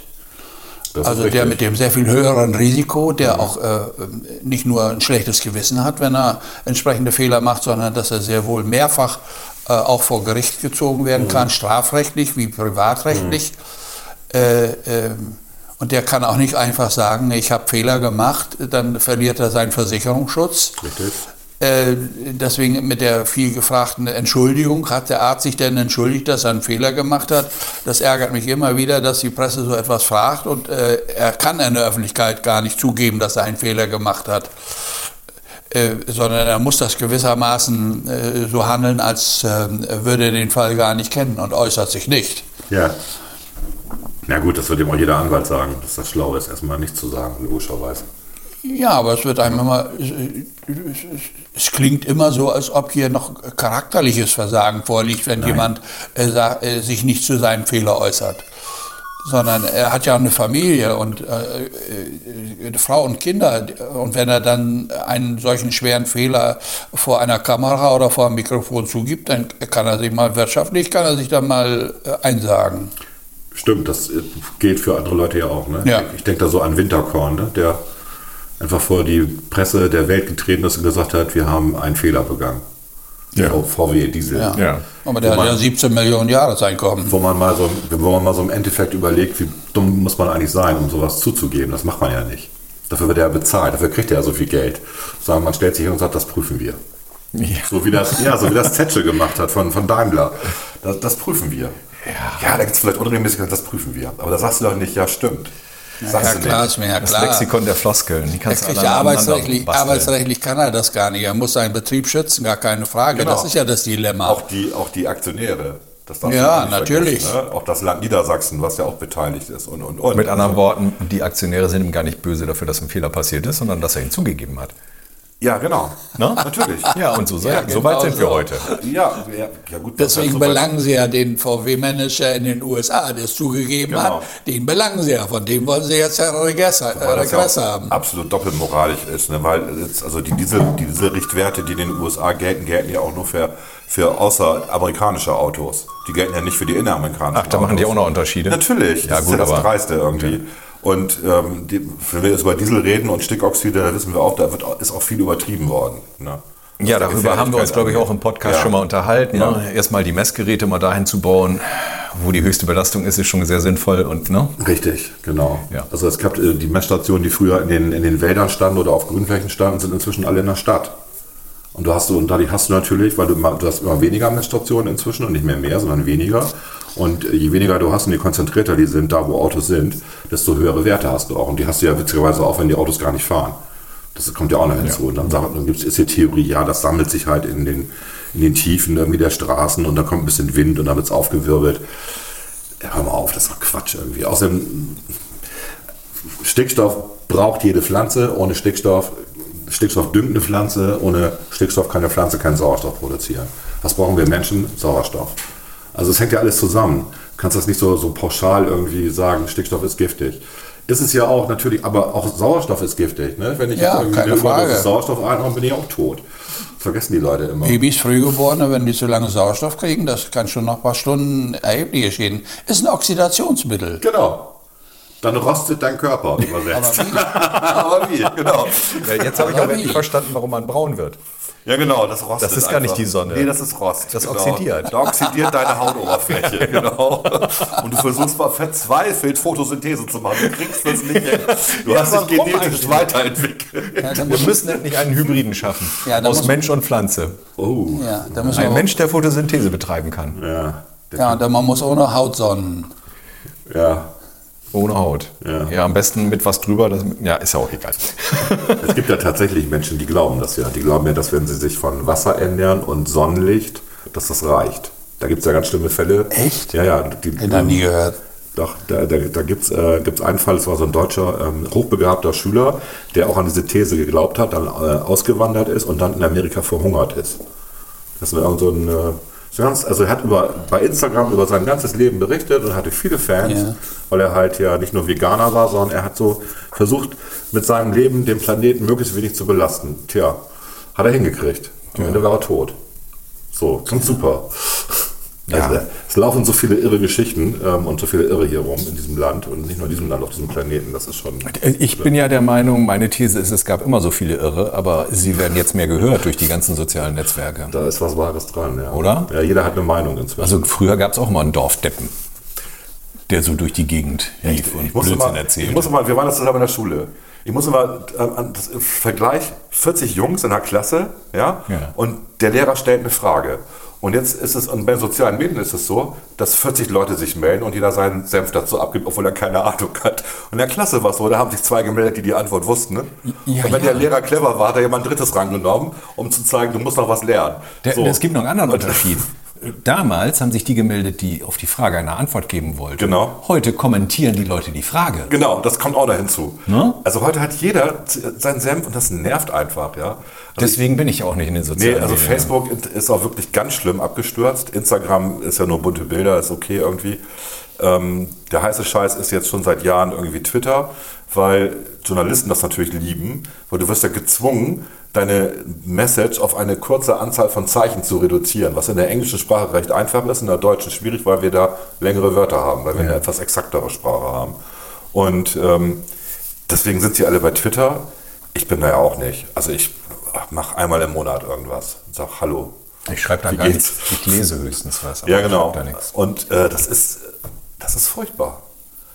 Das also der mit dem sehr viel höheren Risiko, der mhm. auch äh, nicht nur ein schlechtes Gewissen hat, wenn er entsprechende Fehler macht, sondern dass er sehr wohl mehrfach äh, auch vor Gericht gezogen werden mhm. kann, strafrechtlich wie privatrechtlich. Mhm. Äh, ähm, und der kann auch nicht einfach sagen, ich habe Fehler gemacht, dann verliert er seinen Versicherungsschutz. Richtig. Äh, deswegen mit der viel gefragten Entschuldigung, hat der Arzt sich denn entschuldigt, dass er einen Fehler gemacht hat? Das ärgert mich immer wieder, dass die Presse so etwas fragt und äh, er kann in der Öffentlichkeit gar nicht zugeben, dass er einen Fehler gemacht hat. Äh, sondern er muss das gewissermaßen äh, so handeln, als äh, würde er den Fall gar nicht kennen und äußert sich nicht. Ja. Na gut, das wird ihm auch jeder Anwalt sagen, dass das schlau ist, erstmal nichts zu sagen, logischerweise. Ja, aber es wird einem immer, es, klingt immer so, als ob hier noch charakterliches Versagen vorliegt, wenn Nein. jemand äh, äh, sich nicht zu seinem Fehler äußert. Sondern er hat ja eine Familie und äh, äh, eine Frau und Kinder. Und wenn er dann einen solchen schweren Fehler vor einer Kamera oder vor einem Mikrofon zugibt, dann kann er sich mal wirtschaftlich, kann er sich dann mal äh, einsagen. Stimmt, das gilt für andere Leute ja auch. Ne? Ja. Ich denke da so an Winterkorn, ne? der einfach vor die Presse der Welt getreten ist und gesagt hat, wir haben einen Fehler begangen. Ja. VW Diesel. Ja. ja. Aber der man, hat ja 17 Millionen Jahreseinkommen. Wo man, mal so, wo man mal so im Endeffekt überlegt, wie dumm muss man eigentlich sein, um sowas zuzugeben. Das macht man ja nicht. Dafür wird er bezahlt, dafür kriegt er ja so viel Geld. Sagen, man stellt sich hin und sagt, das prüfen wir. Ja. So wie das, ja, so wie das Zetsche gemacht hat von, von Daimler. Das, das prüfen wir. Ja, ja da gibt es vielleicht Unregelmäßigkeiten, das prüfen wir. Aber da sagst du doch nicht, ja, stimmt. Ja, ja klar, ist mir ja klar. Das Lexikon der Floskeln. Die kannst du arbeitsrechtlich, arbeitsrechtlich kann er das gar nicht. Er muss seinen Betrieb schützen, gar keine Frage. Genau. Das ist ja das Dilemma. Auch die, auch die Aktionäre. ja, natürlich. Ne? Auch das Land Niedersachsen, was ja auch beteiligt ist und, und, und. Mit anderen Worten, die Aktionäre sind ihm gar nicht böse dafür, dass ein Fehler passiert ist, sondern dass er ihn zugegeben hat. Ja, genau. Ne? Natürlich. Ja, und so, ja, so weit sind wir heute. Ja, ja, ja gut. Deswegen so belangen Sie ja den VW-Manager in den USA, der es zugegeben genau. hat. Den belangen Sie ja. Von dem wollen Sie jetzt ja Regress, Regress ja haben. Absolut doppelmoralisch ist. Ne? Weil jetzt, also die, diese, die, diese Richtwerte, die in den USA gelten, gelten ja auch nur für, für außeramerikanische Autos. Die gelten ja nicht für die inneramerikanischen Ach, da machen die auch noch Unterschiede? Natürlich. Ja, das gut, ist ja das Dreiste irgendwie. Okay. Und ähm, die, wenn wir jetzt über Diesel reden und Stickoxide, da wissen wir auch, da wird, ist auch viel übertrieben worden. Ne? Ja, darüber haben wir uns, glaube ich, auch im Podcast ja. schon mal unterhalten. Ja. Ne? Erstmal die Messgeräte mal dahin zu bauen, wo die höchste Belastung ist, ist schon sehr sinnvoll. Und, ne? Richtig, genau. Ja. Also es gab äh, die Messstationen, die früher in den, in den Wäldern standen oder auf Grünflächen standen, sind inzwischen alle in der Stadt. Und, du hast, und dadurch hast du natürlich, weil du, immer, du hast immer weniger Messstationen inzwischen und nicht mehr mehr, sondern weniger. Und je weniger du hast und je konzentrierter die sind, da wo Autos sind, desto höhere Werte hast du auch. Und die hast du ja witzigerweise auch, wenn die Autos gar nicht fahren. Das kommt ja auch noch hinzu. Ja. Und dann, dann gibt es die Theorie, ja, das sammelt sich halt in den, in den Tiefen irgendwie der Straßen und da kommt ein bisschen Wind und dann wird es aufgewirbelt. Ja, hör mal auf, das ist doch Quatsch irgendwie. Außerdem, Stickstoff braucht jede Pflanze. Ohne Stickstoff, Stickstoff düngt eine Pflanze. Ohne Stickstoff kann eine Pflanze keinen Sauerstoff produzieren. Was brauchen wir Menschen? Sauerstoff. Also es hängt ja alles zusammen. Du kannst das nicht so, so pauschal irgendwie sagen, Stickstoff ist giftig. Ist es ja auch natürlich, aber auch Sauerstoff ist giftig. Ne? Wenn ich ja, irgendwie keine Frage. Sauerstoff einhaue, bin ich auch tot. Das vergessen die Leute immer. Babys, Frühgeborene, wenn die zu lange Sauerstoff kriegen, das kann schon nach ein paar Stunden erhebliche Schäden. Ist ein Oxidationsmittel. Genau. Dann rostet dein Körper übersetzt. Aber wie? Aber wie? Genau. Ja, jetzt habe ich wie? endlich verstanden, warum man braun wird. Ja, genau, das rostet. Das ist gar nicht die Sonne. Nee, das ist Rost. Das genau. oxidiert. Da oxidiert deine Hautoberfläche, genau. Und du versuchst mal verzweifelt Photosynthese zu machen. Du kriegst das nicht hin. Du Ja, hast dich genetisch eigentlich? weiterentwickelt. Ja, Wir müssen endlich einen Hybriden schaffen. Ja, aus Mensch und Pflanze. Oh, ja, da muss Ein Mensch, der Photosynthese betreiben kann. ja. ja, und dann man muss ohne Haut sonnen. Ja. Ohne Haut. Ja. am besten mit was drüber. Das, ja, ist ja auch egal. Es gibt ja tatsächlich Menschen, die glauben das ja. Die glauben ja, dass wenn sie sich von Wasser ernähren und Sonnenlicht, dass das reicht. Da gibt es ja ganz schlimme Fälle. Echt? Ja, ja. Die, Ich noch nie gehört. Doch, da, da, da gibt es äh, gibt's einen Fall, das war so ein deutscher, ähm, hochbegabter Schüler, der auch an diese These geglaubt hat, dann äh, ausgewandert ist und dann in Amerika verhungert ist. Das ist irgend so ein, äh, so ganz, also er hat über, bei Instagram über sein ganzes Leben berichtet und hatte viele Fans, Ja. weil er halt ja nicht nur Veganer war, sondern er hat so versucht, mit seinem Leben den Planeten möglichst wenig zu belasten. Tja, hat er hingekriegt. Am Ende war er tot. So, ganz super. Ja. Also, es laufen so viele irre Geschichten ähm, und so viele Irre hier rum in diesem Land und nicht nur in diesem Land, auf diesem Planeten. Das ist schon. Ich bin ja der Meinung, meine These ist, es gab immer so viele Irre, aber sie werden jetzt mehr gehört durch die ganzen sozialen Netzwerke. Da ist was Wahres dran, ja. Oder? Ja, jeder hat eine Meinung inzwischen. Also früher gab es auch mal einen Dorfdeppen, der so durch die Gegend lief und ich Blödsinn immer, erzählt. ich muss immer, wir waren das zusammen in der Schule. Ich muss immer äh, Vergleich 40 Jungs in der Klasse, ja, Ja. und der Lehrer stellt eine Frage. Und jetzt ist es, und bei den sozialen Medien ist es so, dass 40 Leute sich melden und jeder seinen Senf dazu abgibt, obwohl er keine Ahnung hat. Und in der Klasse war es so, da haben sich zwei gemeldet, die die Antwort wussten. Ne? Ja, und wenn ja. der Lehrer clever war, hat er jemand Drittes rangenommen, um zu zeigen, du musst noch was lernen. Der, So. Es gibt noch einen anderen Unterschied. Damals haben sich die gemeldet, die auf die Frage eine Antwort geben wollten. Genau. Heute kommentieren die Leute die Frage. Genau, das kommt auch da hinzu. Ne? Also heute hat jeder seinen Senf und das nervt einfach, ja. Also Deswegen bin ich auch nicht in den Nee, sozialen also Medien. Facebook ist auch wirklich ganz schlimm abgestürzt. Instagram ist ja nur bunte Bilder, ist okay irgendwie. Ähm, der heiße Scheiß ist jetzt schon seit Jahren irgendwie Twitter, weil Journalisten das natürlich lieben, weil du wirst ja gezwungen, deine Message auf eine kurze Anzahl von Zeichen zu reduzieren, was in der englischen Sprache recht einfach ist, in der deutschen schwierig, weil wir da längere Wörter haben, weil wir eine etwas exaktere Sprache haben. Und ähm, deswegen sind sie alle bei Twitter. Ich bin da ja auch nicht. Also ich mache einmal im Monat irgendwas und sage Hallo. Ich schreibe da gar nichts. Ich lese höchstens was. Ja, genau. Und äh, das, ist, das ist furchtbar.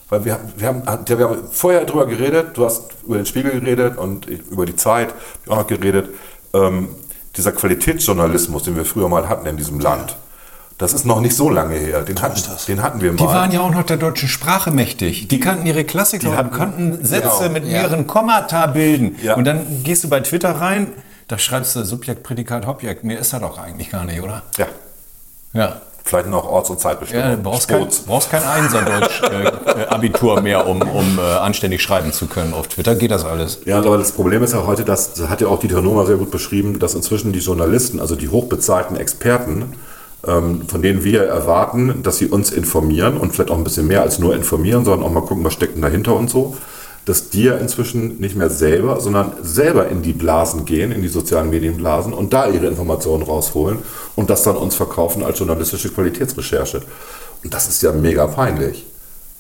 Weil wir, haben- wir, haben, ja, wir haben vorher drüber geredet, du hast über den Spiegel geredet und über die Zeit auch noch geredet. Ähm, dieser Qualitätsjournalismus, den wir früher mal hatten in diesem Land, das ist noch nicht so lange her. Den hatten, den hatten wir mal. Die waren ja auch noch der deutschen Sprache mächtig. Die kannten ihre Klassiker Die hatten- und konnten Sätze Genau. mit Ja. mehreren Kommata bilden. Ja. Und dann gehst du bei Twitter rein, da schreibst du Subjekt, Prädikat, Objekt. Mehr ist da doch eigentlich gar nicht, oder? ja, Ja. Vielleicht noch Orts- und Zeitbestimmung. Ja, du brauchst kein, brauchst kein Einser-Deutsch-Abitur mehr, um, um äh, anständig schreiben zu können. Auf Twitter geht das alles. Ja, aber das Problem ist ja heute, das hat ja auch Dieter Nohmer sehr gut beschrieben, dass inzwischen die Journalisten, also die hochbezahlten Experten, ähm, von denen wir erwarten, dass sie uns informieren und vielleicht auch ein bisschen mehr als nur informieren, sondern auch mal gucken, was steckt denn dahinter und so, dass die ja inzwischen nicht mehr selber, sondern selber in die Blasen gehen, in die sozialen Medienblasen und da ihre Informationen rausholen und das dann uns verkaufen als journalistische Qualitätsrecherche. Und das ist ja mega peinlich.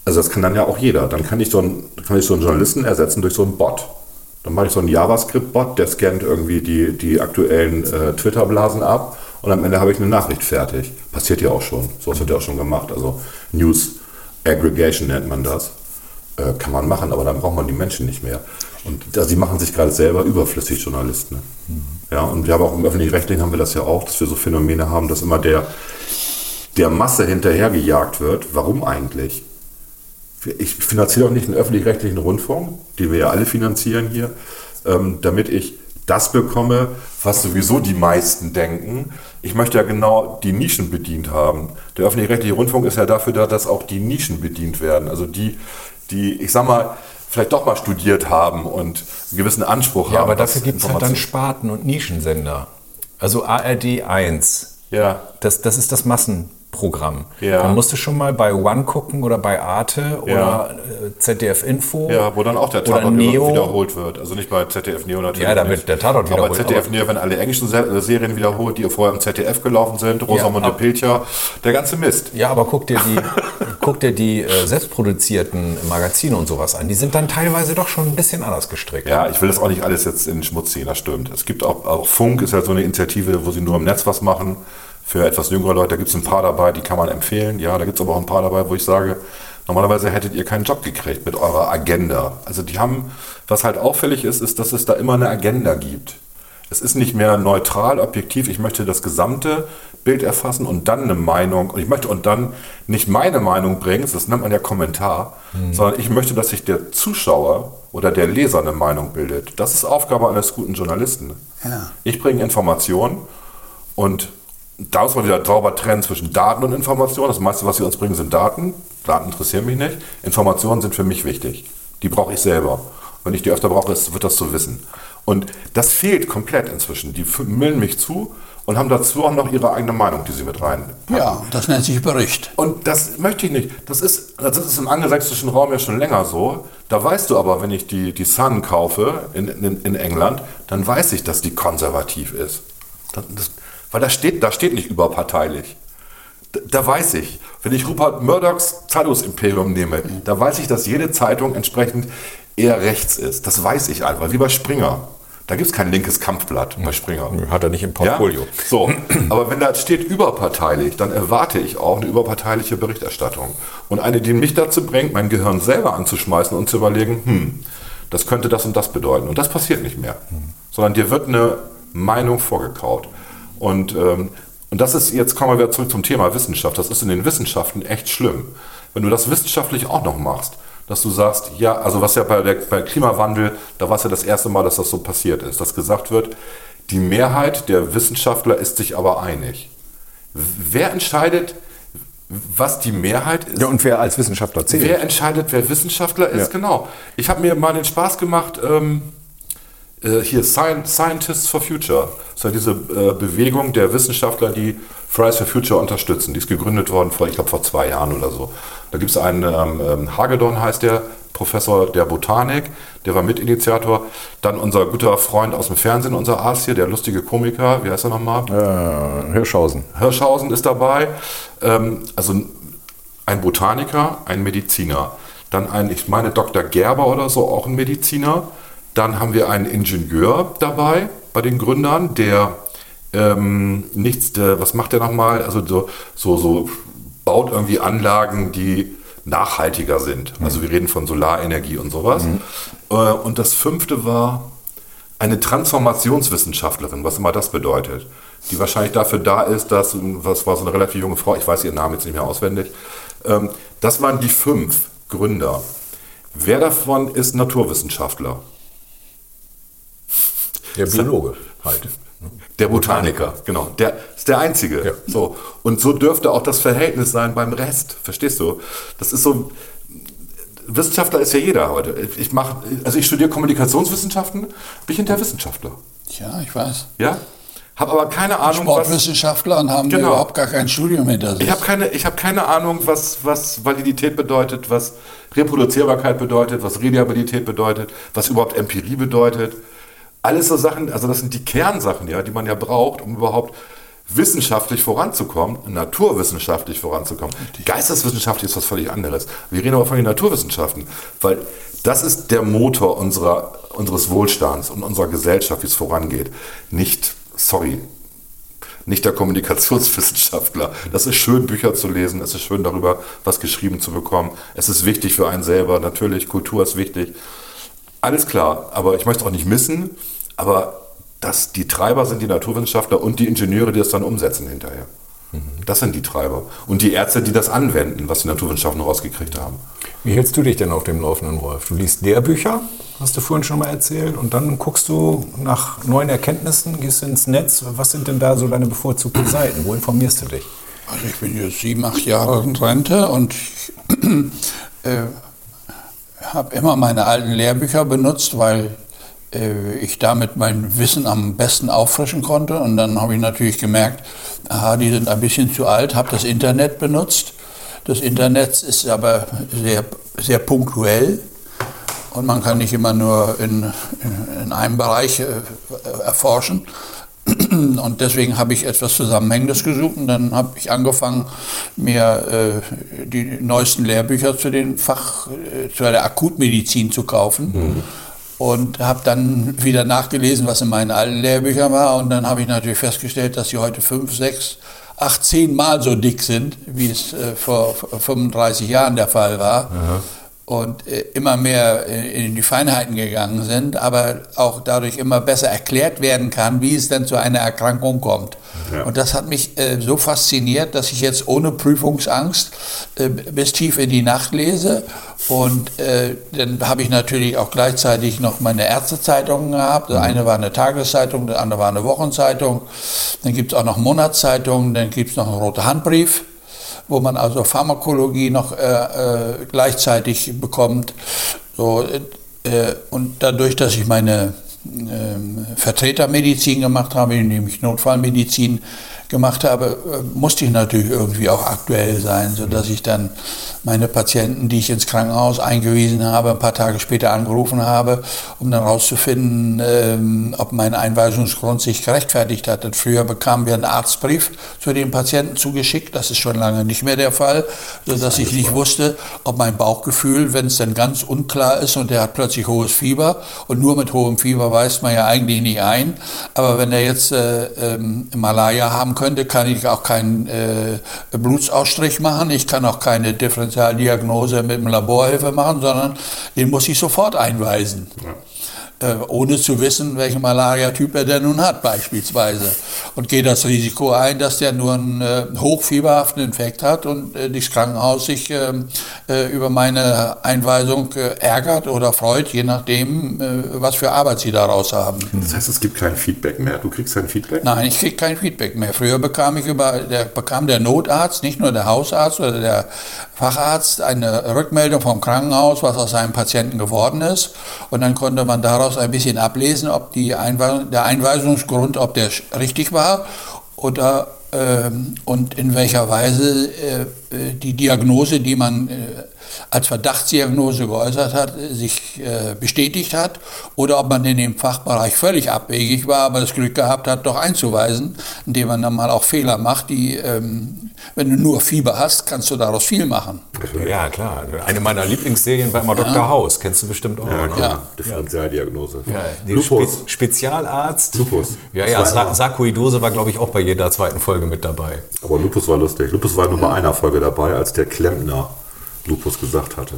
Also das kann dann ja auch jeder. Dann kann ich so einen, kann ich so einen Journalisten ersetzen durch so einen Bot. Dann mache ich so einen JavaScript-Bot, der scannt irgendwie die, die aktuellen äh, Twitter-Blasen ab und am Ende habe ich eine Nachricht fertig. Passiert ja auch schon. So was wird ja auch schon gemacht. Also News Aggregation nennt man das. Äh, kann man machen, aber dann braucht man die Menschen nicht mehr. Und da, sie machen sich gerade selber überflüssig, Journalisten. Ne? Ja, und wir haben auch im Öffentlich-Rechtlichen haben wir das ja auch, dass wir so Phänomene haben, dass immer der, der Masse hinterhergejagt wird. Warum eigentlich? Ich finanziere auch nicht einen öffentlich-rechtlichen Rundfunk, den wir ja alle finanzieren hier, ähm, damit ich das bekomme, was sowieso die meisten denken. Ich möchte ja genau die Nischen bedient haben. Der öffentlich-rechtliche Rundfunk ist ja dafür da, dass auch die Nischen bedient werden. Also die, die, ich sag mal, vielleicht doch mal studiert haben und einen gewissen Anspruch haben. Ja, aber dafür gibt es halt dann Sparten- und Nischensender. Also ARD 1. Ja, Das, das ist das Massenprogramm. Ja. Dann musst du schon mal bei One gucken oder bei Arte oder äh, ZDF Info. Ja, wo dann auch der Tatort Neo. wiederholt wird. Also nicht bei ZDF Neo natürlich. Ja, da wird der Tatort Aber wiederholt, ZDF aber- Neo, wenn alle englischen äh, Serien wiederholt, die vorher im ZDF gelaufen sind, Rosamunde ab- Pilcher, der ganze Mist. Ja, aber guck dir die, guck dir die äh, selbstproduzierten Magazine und sowas an. Die sind dann teilweise doch schon ein bisschen anders gestrickt. Ja, ich will das auch nicht alles jetzt in den Schmutz ziehen, das stimmt. Es gibt auch, auch Funk ist ja so eine Initiative, wo sie nur im Netz was machen. Für etwas jüngere Leute, da gibt es ein paar dabei, die kann man empfehlen. Ja, da gibt es aber auch ein paar dabei, wo ich sage, normalerweise hättet ihr keinen Job gekriegt mit eurer Agenda. Also die haben, was halt auffällig ist, ist, dass es da immer eine Agenda gibt. Es ist nicht mehr neutral, objektiv. Ich möchte das gesamte Bild erfassen und dann eine Meinung. Und ich möchte und dann nicht meine Meinung bringen, das nennt man ja Kommentar, mhm. sondern ich möchte, dass sich der Zuschauer oder der Leser eine Meinung bildet. Das ist Aufgabe eines guten Journalisten. Ja. Ich bringe Informationen und da muss man wieder sauber trennen zwischen Daten und Informationen. Das meiste, was sie uns bringen, sind Daten. Daten interessieren mich nicht. Informationen sind für mich wichtig. Die brauche ich selber. Wenn ich die öfter brauche, wird das zu wissen. Und das fehlt komplett inzwischen. Die müllen mich zu und haben dazu auch noch ihre eigene Meinung, die sie mit rein. Ja, das nennt sich Bericht. Und das möchte ich nicht. Das ist, das ist im angelsächsischen Raum ja schon länger so. Da weißt du aber, wenn ich die, die Sun kaufe in, in, in England, dann weiß ich, dass die konservativ ist. Das, das, weil da steht, da steht nicht überparteilich. Da, da weiß ich, wenn ich Rupert Murdochs Zeitungsimperium nehme, da weiß ich, dass jede Zeitung entsprechend eher rechts ist. Das weiß ich einfach, wie bei Springer. Da gibt es kein linkes Kampfblatt bei Springer. Hat er nicht im Portfolio. Ja? So, aber wenn da steht überparteilich, dann erwarte ich auch eine überparteiliche Berichterstattung. Und eine, die mich dazu bringt, mein Gehirn selber anzuschmeißen und zu überlegen, hm, das könnte das und das bedeuten. Und das passiert nicht mehr. Sondern dir wird eine Meinung vorgekaut. Und, ähm, und das ist, jetzt kommen wir wieder zurück zum Thema Wissenschaft. Das ist in den Wissenschaften echt schlimm. Wenn du das wissenschaftlich auch noch machst, dass du sagst, ja, also was ja bei der bei Klimawandel, da war es ja das erste Mal, dass das so passiert ist, dass gesagt wird, die Mehrheit der Wissenschaftler ist sich aber einig. Wer entscheidet, was die Mehrheit ist? Ja, und wer als Wissenschaftler zählt. Wer entscheidet, wer Wissenschaftler ist? Ja. Genau. Ich habe mir mal den Spaß gemacht, ähm, äh, hier Scientists for Future, das ist ja diese äh, Bewegung der Wissenschaftler, die Fridays for Future unterstützen. Die ist gegründet worden vor, ich glaube, vor zwei Jahren oder so. Da gibt es einen, ähm, ähm, Hagedorn heißt der, Professor der Botanik, der war Mitinitiator. Dann unser guter Freund aus dem Fernsehen, unser Arzt hier, der lustige Komiker, wie heißt er nochmal? Äh, Hirschhausen. Hirschhausen ist dabei. Ähm, also ein Botaniker, ein Mediziner. Dann ein, ich meine, Dr. Gerber oder so, auch ein Mediziner. Dann haben wir einen Ingenieur dabei bei den Gründern, der ähm, nichts, der, was macht der nochmal? Also so, so, so baut irgendwie Anlagen, die nachhaltiger sind. Mhm. Also wir reden von Solarenergie und sowas. Mhm. Äh, und das fünfte war eine Transformationswissenschaftlerin, was immer das bedeutet, die wahrscheinlich dafür da ist, dass, was war so eine relativ junge Frau, ich weiß ihren Namen jetzt nicht mehr auswendig, ähm, das waren die fünf Gründer. Wer davon ist Naturwissenschaftler? Der Biologe halt. Der Botaniker, genau. Der ist der Einzige. Ja. So. Und so dürfte auch das Verhältnis sein beim Rest. Verstehst du? Das ist so. Wissenschaftler ist ja jeder heute. Ich mache, also ich studiere Kommunikationswissenschaften, bin ich hinter Wissenschaftler. Ja, ich weiß. Ja? Habe aber keine Ahnung. Sportwissenschaftler was, und haben genau. überhaupt gar kein Studium hinter sich. Ich habe keine, hab keine Ahnung, was, was Validität bedeutet, was Reproduzierbarkeit bedeutet, was Reliabilität bedeutet, was überhaupt Empirie bedeutet. Alles so Sachen, also das sind die Kernsachen, ja, die man ja braucht, um überhaupt wissenschaftlich voranzukommen, naturwissenschaftlich voranzukommen. Geisteswissenschaftlich ist was völlig anderes. Wir reden aber von den Naturwissenschaften, weil das ist der Motor unserer, unseres Wohlstands und unserer Gesellschaft, wie es vorangeht. Nicht, sorry, nicht der Kommunikationswissenschaftler. Das ist schön, Bücher zu lesen, es ist schön, darüber was geschrieben zu bekommen. Es ist wichtig für einen selber, natürlich, Kultur ist wichtig. Alles klar, aber ich möchte auch nicht missen, aber dass die Treiber sind die Naturwissenschaftler und die Ingenieure, die das dann umsetzen hinterher. Mhm. Das sind die Treiber. Und die Ärzte, die das anwenden, was die Naturwissenschaften rausgekriegt haben. Wie hältst du dich denn auf dem Laufenden, Wolf? Du liest Lehrbücher, hast du vorhin schon mal erzählt, und dann guckst du nach neuen Erkenntnissen, gehst ins Netz. Was sind denn da so deine bevorzugten Seiten? Wo informierst du dich? Also ich bin jetzt sieben, acht Jahre in Rente und äh, habe immer meine alten Lehrbücher benutzt, weil äh, ich damit mein Wissen am besten auffrischen konnte. Und dann habe ich natürlich gemerkt, aha, die sind ein bisschen zu alt, habe das Internet benutzt. Das Internet ist aber sehr, sehr punktuell und man kann nicht immer nur in, in, in einem Bereich äh, erforschen. Und deswegen habe ich etwas Zusammenhängendes gesucht und dann habe ich angefangen, mir äh, die neuesten Lehrbücher zu den Fach, äh, zu der Akutmedizin zu kaufen. Mhm. Und habe dann wieder nachgelesen, was in meinen alten Lehrbüchern war. Und dann habe ich natürlich festgestellt, dass sie heute fünf, sechs, acht, zehn Mal so dick sind, wie es äh, vor 35 Jahren der Fall war. Aha und äh, immer mehr äh, in die Feinheiten gegangen sind, aber auch dadurch immer besser erklärt werden kann, wie es denn zu einer Erkrankung kommt. Ja. Und das hat mich äh, so fasziniert, dass ich jetzt ohne Prüfungsangst bis tief in die Nacht lese. Und dann habe ich natürlich auch gleichzeitig noch meine Ärztezeitungen gehabt. Das mhm. eine war eine Tageszeitung, das andere war eine Wochenzeitung. Dann gibt es auch noch Monatszeitungen, dann gibt es noch einen roten Handbrief wo man also Pharmakologie noch äh, äh, gleichzeitig bekommt. So, äh, und dadurch, dass ich meine ähm, Vertretermedizin gemacht habe, nämlich Notfallmedizin, gemacht habe, äh, musste ich natürlich irgendwie auch aktuell sein, sodass ich dann meine Patienten, die ich ins Krankenhaus eingewiesen habe, ein paar Tage später angerufen habe, um dann herauszufinden, ähm, ob mein Einweisungsgrund sich gerechtfertigt hat. Denn früher bekamen wir einen Arztbrief zu den Patienten zugeschickt, das ist schon lange nicht mehr der Fall, sodass ich nicht wusste, ob mein Bauchgefühl, wenn es dann ganz unklar ist und der hat plötzlich hohes Fieber und nur mit hohem Fieber weist man ja eigentlich nicht ein, aber wenn er jetzt äh, ähm, Malaya haben könnte, kann ich auch keinen äh, Blutsausstrich machen, ich kann auch keine Differentialdiagnose mit dem Laborhilfe machen, sondern den muss ich sofort einweisen. Ja. Äh, ohne zu wissen, welchen Malaria-Typ er denn nun hat beispielsweise. Und geht das Risiko ein, dass der nur einen äh, hochfieberhaften Infekt hat und äh, das Krankenhaus sich ähm, äh, über meine Einweisung äh, ärgert oder freut, je nachdem, äh, was für Arbeit sie daraus haben. Das heißt, es gibt kein Feedback mehr? Du kriegst kein Feedback? Nein, ich kriege kein Feedback mehr. Früher bekam ich über, der, bekam der Notarzt, nicht nur der Hausarzt oder der Facharzt, eine Rückmeldung vom Krankenhaus, was aus seinem Patienten geworden ist. Und dann konnte man daraus daraus ein bisschen ablesen, ob die Einweisung, der Einweisungsgrund, ob der richtig war oder ähm, und in welcher Weise äh, äh, die Diagnose, die man äh, als Verdachtsdiagnose geäußert hat, sich äh, bestätigt hat oder ob man in dem Fachbereich völlig abwegig war, aber das Glück gehabt hat, doch einzuweisen, indem man dann mal auch Fehler macht, die, ähm, wenn du nur Fieber hast, kannst du daraus viel machen. Ja, klar. Eine meiner Lieblingsserien war immer ja. Dr. House, kennst du bestimmt auch. Ja, klar. Ja. Differentialdiagnose. Ja, Lupus. Spe Spezialarzt. Lupus. Ja, ja, Sa Sarkoidose war, glaube ich, auch bei jeder zweiten Folge mit dabei. Aber Lupus war lustig. Lupus war nur bei einer Folge dabei, als der Klempner Lupus gesagt hatte.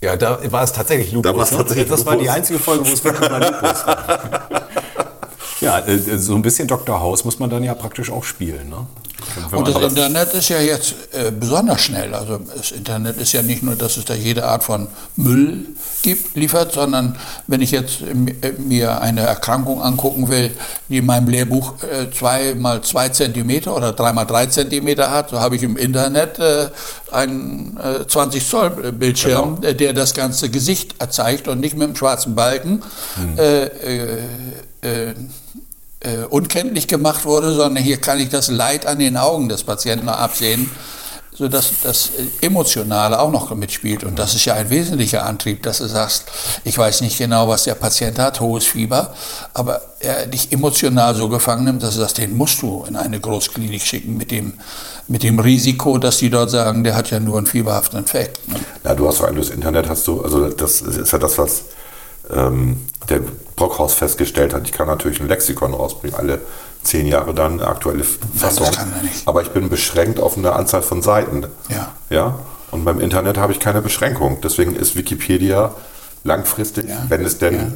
Ja, da war es tatsächlich Lupus. Da ne? tatsächlich das Lupus. war die einzige Folge, wo es wirklich mal Lupus war. ja, äh, so ein bisschen Dr. House muss man dann ja praktisch auch spielen. Ne? Und das Internet ist ja jetzt äh, besonders schnell. Also das Internet ist ja nicht nur, dass es da jede Art von Müll gibt, liefert, sondern wenn ich jetzt äh, mir eine Erkrankung angucken will, die in meinem Lehrbuch äh, zwei mal zwei Zentimeter oder drei mal drei Zentimeter hat, so habe ich im Internet äh, einen äh, 20 Zoll Bildschirm, genau. der das ganze Gesicht zeigt und nicht mit einem schwarzen Balken. Hm. Äh, unkenntlich gemacht wurde, sondern hier kann ich das Leid an den Augen des Patienten absehen, sodass das Emotionale auch noch mitspielt. Und das ist ja ein wesentlicher Antrieb, dass du sagst, ich weiß nicht genau, was der Patient hat, hohes Fieber, aber er dich emotional so gefangen nimmt, dass du sagst, den musst du in eine Großklinik schicken mit dem, mit dem Risiko, dass die dort sagen, der hat ja nur einen fieberhaften Infekt. Ne? Ja, du hast so ein das Internet hast du, also das ist ja das, was ähm, der Brockhaus festgestellt hat, ich kann natürlich ein Lexikon rausbringen, alle zehn Jahre dann eine aktuelle Fassung. Das kann er nicht. Aber ich bin beschränkt auf eine Anzahl von Seiten. Ja. ja? Und beim Internet habe ich keine Beschränkung. Deswegen ist Wikipedia langfristig, ja. wenn es denn, ja.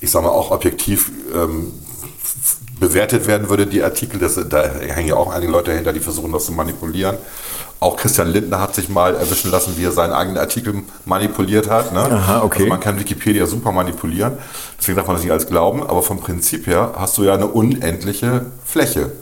ich sage mal, auch objektiv ähm, bewertet werden würde, die Artikel, das, da hängen ja auch einige Leute dahinter, die versuchen das zu manipulieren. Auch Christian Lindner hat sich mal erwischen lassen, wie er seinen eigenen Artikel manipuliert hat. Ne? Aha, okay. Also man kann Wikipedia super manipulieren, deswegen darf man das nicht als glauben, aber vom Prinzip her hast du ja eine unendliche Fläche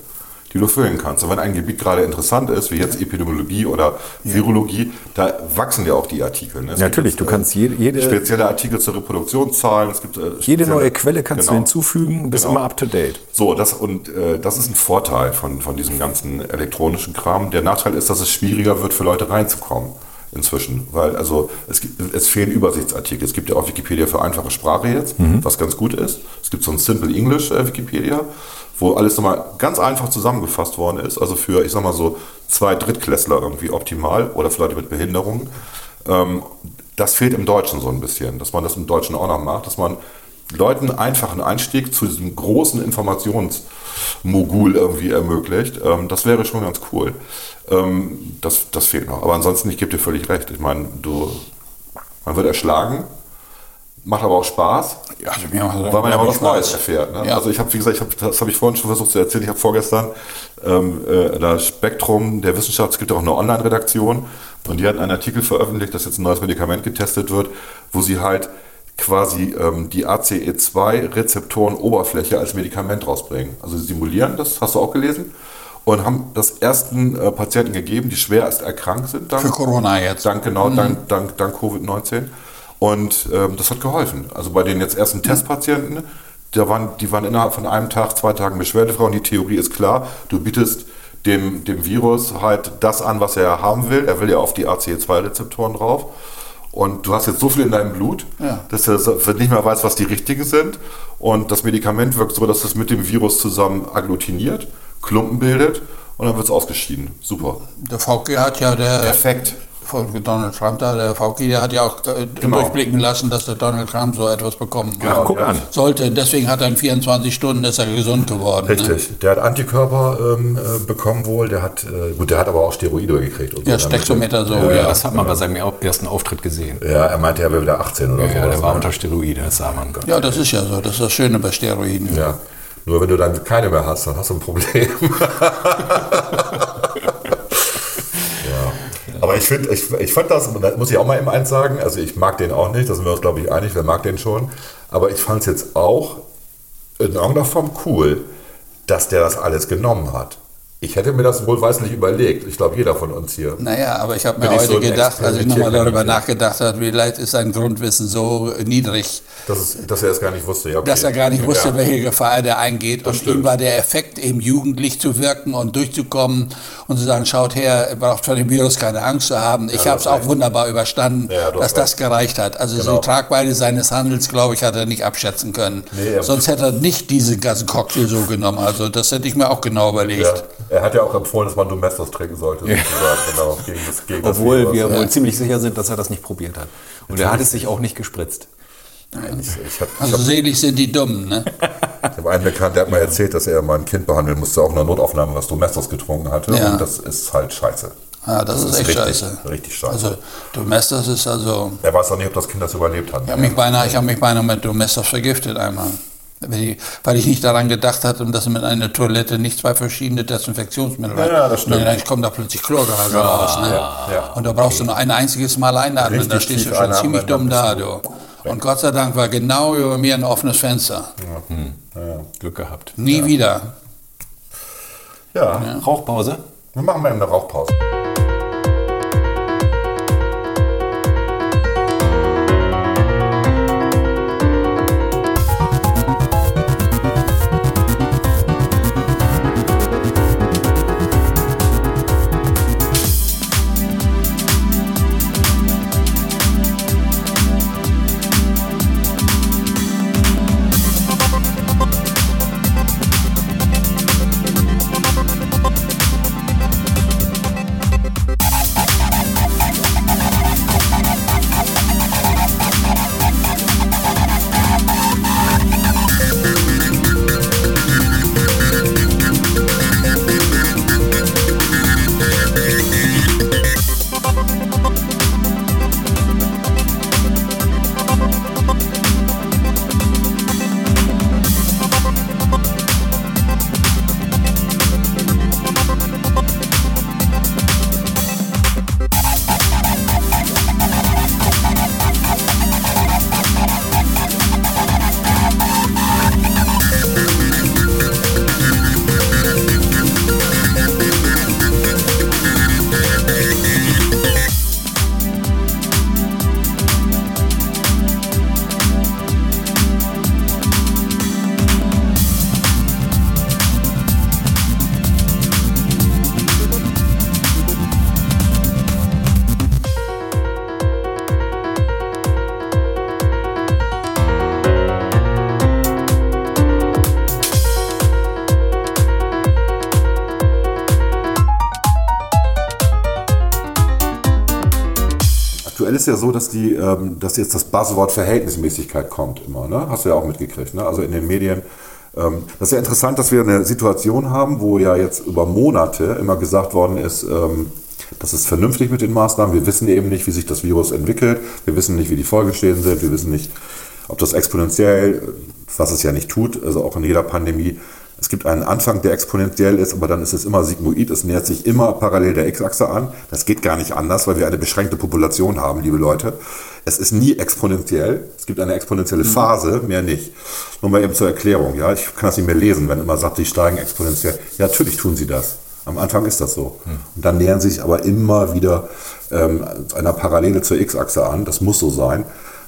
die du füllen kannst. Und wenn ein Gebiet gerade interessant ist, wie jetzt Epidemiologie oder Virologie, da wachsen ja auch die Artikel. Ne? Natürlich, du kannst jede, jede, spezielle Artikel zur Reproduktionszahlen. Es gibt, äh, jede neue Quelle kannst genau. du hinzufügen, bist genau. immer up to date. So, das und äh, das ist ein Vorteil von, von diesem ganzen elektronischen Kram. Der Nachteil ist, dass es schwieriger wird für Leute reinzukommen. inzwischen, weil also es, gibt, es fehlen Übersichtsartikel. Es gibt ja auch Wikipedia für einfache Sprache jetzt, was ganz gut ist. Es gibt so ein Simple English äh, Wikipedia, wo alles nochmal ganz einfach zusammengefasst worden ist. Also für, ich sag mal so, zwei Drittklässler irgendwie optimal oder für Leute mit Behinderung. Ähm, das fehlt im Deutschen so ein bisschen, dass man das im Deutschen auch noch macht, dass man Leuten einfachen Einstieg zu diesem großen Informationsmogul irgendwie ermöglicht. Ähm, das wäre schon ganz cool. Ähm, das, das fehlt noch. Aber ansonsten, ich gebe dir völlig recht. Ich meine, du, man wird erschlagen, macht aber auch Spaß, Ja, also mir macht weil man ja mal was Spaß. Neues erfährt. Ne? Ja. Also ich habe, wie gesagt, ich hab, das habe ich vorhin schon versucht zu erzählen. Ich habe vorgestern ähm, äh, das Spektrum der Wissenschaft, es gibt auch eine Online-Redaktion und die hat einen Artikel veröffentlicht, dass jetzt ein neues Medikament getestet wird, wo sie halt quasi ähm, die ACE2-Rezeptoren-Oberfläche als Medikament rausbringen. Also sie simulieren, das hast du auch gelesen, und haben das ersten äh, Patienten gegeben, die schwer erst erkrankt sind. Dann, Für Corona jetzt. Dank, genau, dank, dank, dank Covid-19. Und ähm, das hat geholfen. Also bei den jetzt ersten Testpatienten, da waren, die waren innerhalb von einem Tag, zwei Tagen beschwerdefrei und die Theorie ist klar, du bietest dem, dem Virus halt das an, was er haben will. Er will ja auf die ACE2-Rezeptoren drauf. Und du hast jetzt so viel in deinem Blut, Ja. dass er nicht mehr weiß, was die richtigen sind. Und das Medikament wirkt so, dass es mit dem Virus zusammen agglutiniert, Klumpen bildet und dann wird es ausgeschieden. Super. Der VG hat ja der Perfekt. Donald Trump da, der VG, der hat ja auch äh, Genau. durchblicken lassen, dass der Donald Trump so etwas bekommen Genau, guck ja. an. sollte. Deswegen hat er in 24 Stunden ist er gesund geworden. Ne? Richtig. Der hat Antikörper ähm, äh, bekommen wohl. Der hat, äh, gut, der hat aber auch Steroide gekriegt. Und Ja, so. Stexometer so, Ja, ja. Das hat man bei seinem ersten Auftritt gesehen. Ja, er meinte, er wäre wieder 18 oder so. Ja, der Also, war unter Steroide, das sah man. Ja, das ist ja so. Das ist das Schöne bei Steroiden. ja. Nur wenn du dann keine mehr hast, dann hast du ein Problem. Aber ich finde, ich, ich fand das, da muss ich auch mal eben eins sagen, also ich mag den auch nicht, da sind wir uns glaube ich einig, wer mag den schon. Aber ich fand es jetzt auch in irgendeiner Form cool, dass der das alles genommen hat. Ich hätte mir das wohlweislich überlegt. Ich glaube, jeder von uns hier. Naja, aber ich habe mir heute so gedacht, als ich nochmal darüber nachgedacht habe, vielleicht ist sein Grundwissen so niedrig, Dass, es, dass er es gar nicht wusste. Ja, okay. dass er gar nicht wusste, Ja. welche Gefahr er eingeht. Und stimmt. ihm war der Effekt, eben jugendlich zu wirken und durchzukommen und zu sagen, schaut her, ihr braucht vor dem Virus keine Angst zu haben. Ich Ja, habe es auch wunderbar überstanden, Ja, du dass das gereicht hat. Also Genau. die Tragweite seines Handels, glaube ich, hat er nicht abschätzen können. Nee, Sonst hätte er nicht diesen ganzen Cocktail so genommen. Also das hätte ich mir auch genau überlegt. Ja. Er hat ja auch empfohlen, dass man Domestos trinken sollte. Sozusagen. Genau, gegen das, gegen das Obwohl wir Ja. wohl ziemlich sicher sind, dass er das nicht probiert hat. Und er hat es sich auch nicht gespritzt. Ich, ich habe Also selig sind die Dummen, ne? hab einen Bekannten, der hat mir erzählt, dass er mal ein Kind behandeln musste, auch in der Notaufnahme, was Domestos getrunken hatte. Ja. Und das ist halt scheiße. Ja, das, ist echt richtig, scheiße. Richtig scheiße. Also Domestos ist also er weiß auch nicht, ob das Kind das überlebt hat. Ich habe mich beinahe, ich habe mich beinahe mit Domestos vergiftet einmal. Weil ich, ich nicht daran gedacht hatte, dass mit einer Toilette nicht zwei verschiedene Desinfektionsmittel Ja, ja, das stimmt. Und dann kommt da plötzlich Chlorgase raus. Ne? ja. Und da brauchst du nur ein einziges Mal einatmen, Richtig da stehst du schon ziemlich dumm da, du. Und Gott sei Dank war genau über mir ein offenes Fenster. Glück gehabt. Nie wieder. Ja. Rauchpause? wir machen mal eben eine Rauchpause. Ist ja so, dass, die, ähm, dass jetzt das Buzzword Verhältnismäßigkeit kommt immer. Ne? Hast du ja auch mitgekriegt. Ne? Also in den Medien. Ähm, das ist ja interessant, dass wir eine Situation haben, wo ja jetzt über Monate immer gesagt worden ist, ähm, das ist vernünftig mit den Maßnahmen. Wir wissen eben nicht, wie sich das Virus entwickelt. Wir wissen nicht, wie die Folgeschäden sind. Wir wissen nicht, ob das exponentiell, was es ja nicht tut, also auch in jeder Pandemie, es gibt einen Anfang, der exponentiell ist, aber dann ist es immer sigmoid. Es nähert sich immer parallel der X-Achse an. Das geht gar nicht anders, weil wir eine beschränkte Population haben, liebe Leute. Es ist nie exponentiell. Es gibt eine exponentielle Phase, mehr nicht. Nur mal eben zur Erklärung. Ja, ich kann das nicht mehr lesen, wenn immer sagt, die steigen exponentiell. Ja, natürlich tun sie das. Am Anfang ist das so. Und dann nähern sie sich aber immer wieder ähm, einer Parallele zur X-Achse an. Das muss so sein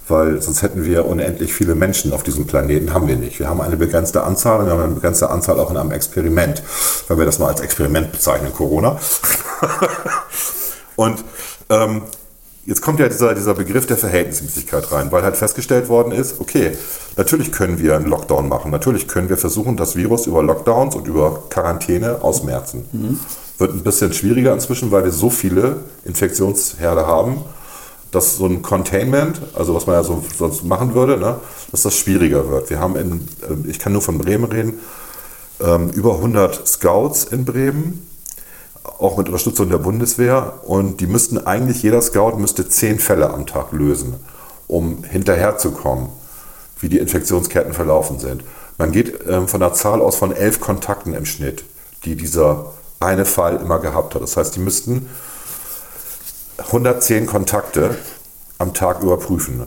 weil sonst hätten wir unendlich viele Menschen auf diesem Planeten, haben wir nicht. Wir haben eine begrenzte Anzahl und wir haben eine begrenzte Anzahl auch in einem Experiment, weil wir das mal als Experiment bezeichnen, Corona. und ähm, jetzt kommt ja dieser, dieser Begriff der Verhältnismäßigkeit rein, weil halt festgestellt worden ist, okay, natürlich können wir einen Lockdown machen, natürlich können wir versuchen, das Virus über Lockdowns und über Quarantäne ausmerzen. Mhm. Wird ein bisschen schwieriger inzwischen, weil wir so viele Infektionsherde haben dass so ein Containment, also was man ja so, sonst machen würde, ne, dass das schwieriger wird. Wir haben in, äh, ich kann nur von Bremen reden, ähm, über 100 Scouts in Bremen, auch mit Unterstützung der Bundeswehr. Und die müssten eigentlich, jeder Scout müsste zehn Fälle am Tag lösen, um hinterherzukommen, wie die Infektionsketten verlaufen sind. Man geht ähm, von der Zahl aus von elf Kontakten im Schnitt, die dieser eine Fall immer gehabt hat. Das heißt, die müssten 110 Kontakte am Tag überprüfen.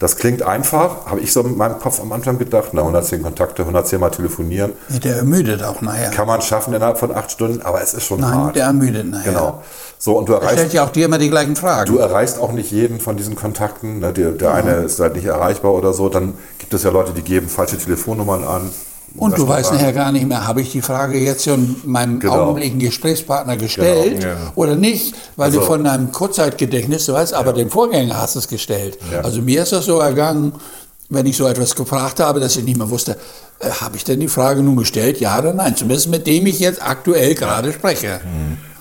Das klingt einfach, habe ich so in meinem Kopf am Anfang gedacht, na 110 Kontakte, 110 Mal telefonieren. Der ermüdet auch nachher. Kann man schaffen innerhalb von acht Stunden, aber es ist schon Nein, hart. der ermüdet nachher. Genau. So, und du Er erreichst, stellt ja auch dir immer die gleichen Fragen. du erreichst auch nicht jeden von diesen Kontakten. Ne? Der, der eine ist halt nicht erreichbar oder so. Dann gibt es ja Leute, die geben falsche Telefonnummern an. Und du weißt nachher gar nicht mehr, habe ich die Frage jetzt schon meinem Genau. augenblicklichen Gesprächspartner gestellt Genau, ja. oder nicht, weil du Also- von deinem Kurzzeitgedächtnis, du weißt, aber den Vorgänger hast du es gestellt. Ja. Also mir ist das so ergangen, wenn ich so etwas gefragt habe, dass ich nicht mehr wusste, äh, habe ich denn die Frage nun gestellt, ja oder nein? Zumindest mit dem ich jetzt aktuell gerade spreche.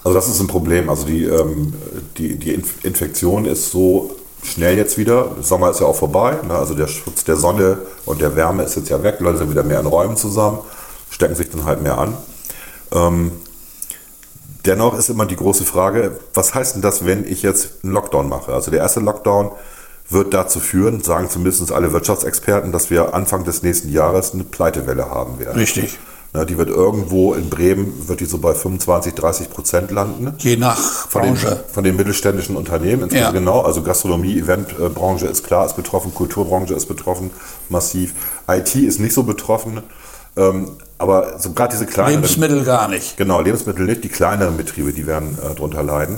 Also das ist ein Problem. Also die, ähm, die, die Inf Infektion ist so schnell jetzt wieder. Sommer ist ja auch vorbei. Ne? Also der Schutz der Sonne und der Wärme ist jetzt ja weg. Leute sind wieder mehr in Räumen zusammen, stecken sich dann halt mehr an. Ähm, dennoch ist immer die große Frage, was heißt denn das, wenn ich jetzt einen Lockdown mache? Also der erste Lockdown wird dazu führen, sagen zumindest alle Wirtschaftsexperten, dass wir Anfang des nächsten Jahres eine Pleitewelle haben werden. Richtig. Na, die wird irgendwo in Bremen, wird die so bei 25, 30 Prozent landen. Je nach Von den, Branche. von den mittelständischen Unternehmen, insbesondere Ja. genau, also Gastronomie, Eventbranche ist klar, ist betroffen, Kulturbranche ist betroffen, massiv. IT ist nicht so betroffen, ähm, aber so gerade diese kleineren, Lebensmittel gar nicht. genau, Lebensmittel nicht, die kleineren Betriebe, die werden äh, darunter leiden.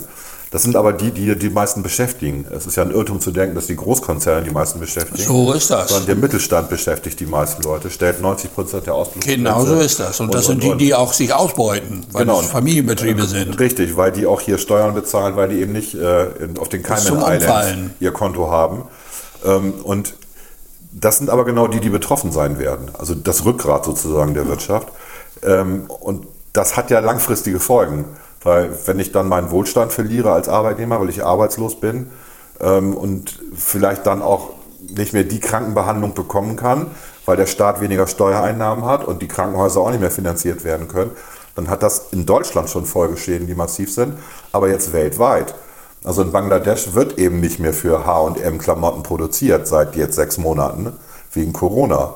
Das sind aber die, die die meisten beschäftigen. Es ist ja ein Irrtum zu denken, dass die Großkonzerne die meisten beschäftigen. So ist das. Sondern der Mittelstand beschäftigt die meisten Leute, stellt 90 Prozent der Ausbildung. Genau so ist das. Und das sind die, die auch sich ausbeuten, weil Genau. es Familienbetriebe sind. Richtig, weil die auch hier Steuern bezahlen, weil die eben nicht äh, auf den Cayman Islands Umfallen. ihr Konto haben. Ähm, und das sind aber genau die, die betroffen sein werden. Also das Rückgrat sozusagen der Wirtschaft. Ähm, und das hat ja langfristige Folgen. Weil wenn ich dann meinen Wohlstand verliere als Arbeitnehmer, weil ich arbeitslos bin ähm, und vielleicht dann auch nicht mehr die Krankenbehandlung bekommen kann, weil der Staat weniger Steuereinnahmen hat und die Krankenhäuser auch nicht mehr finanziert werden können, dann hat das in Deutschland schon Folgeschäden, die massiv sind, aber jetzt weltweit. Also in Bangladesch wird eben nicht mehr für H&M Klamotten produziert seit jetzt sechs Monaten wegen Corona.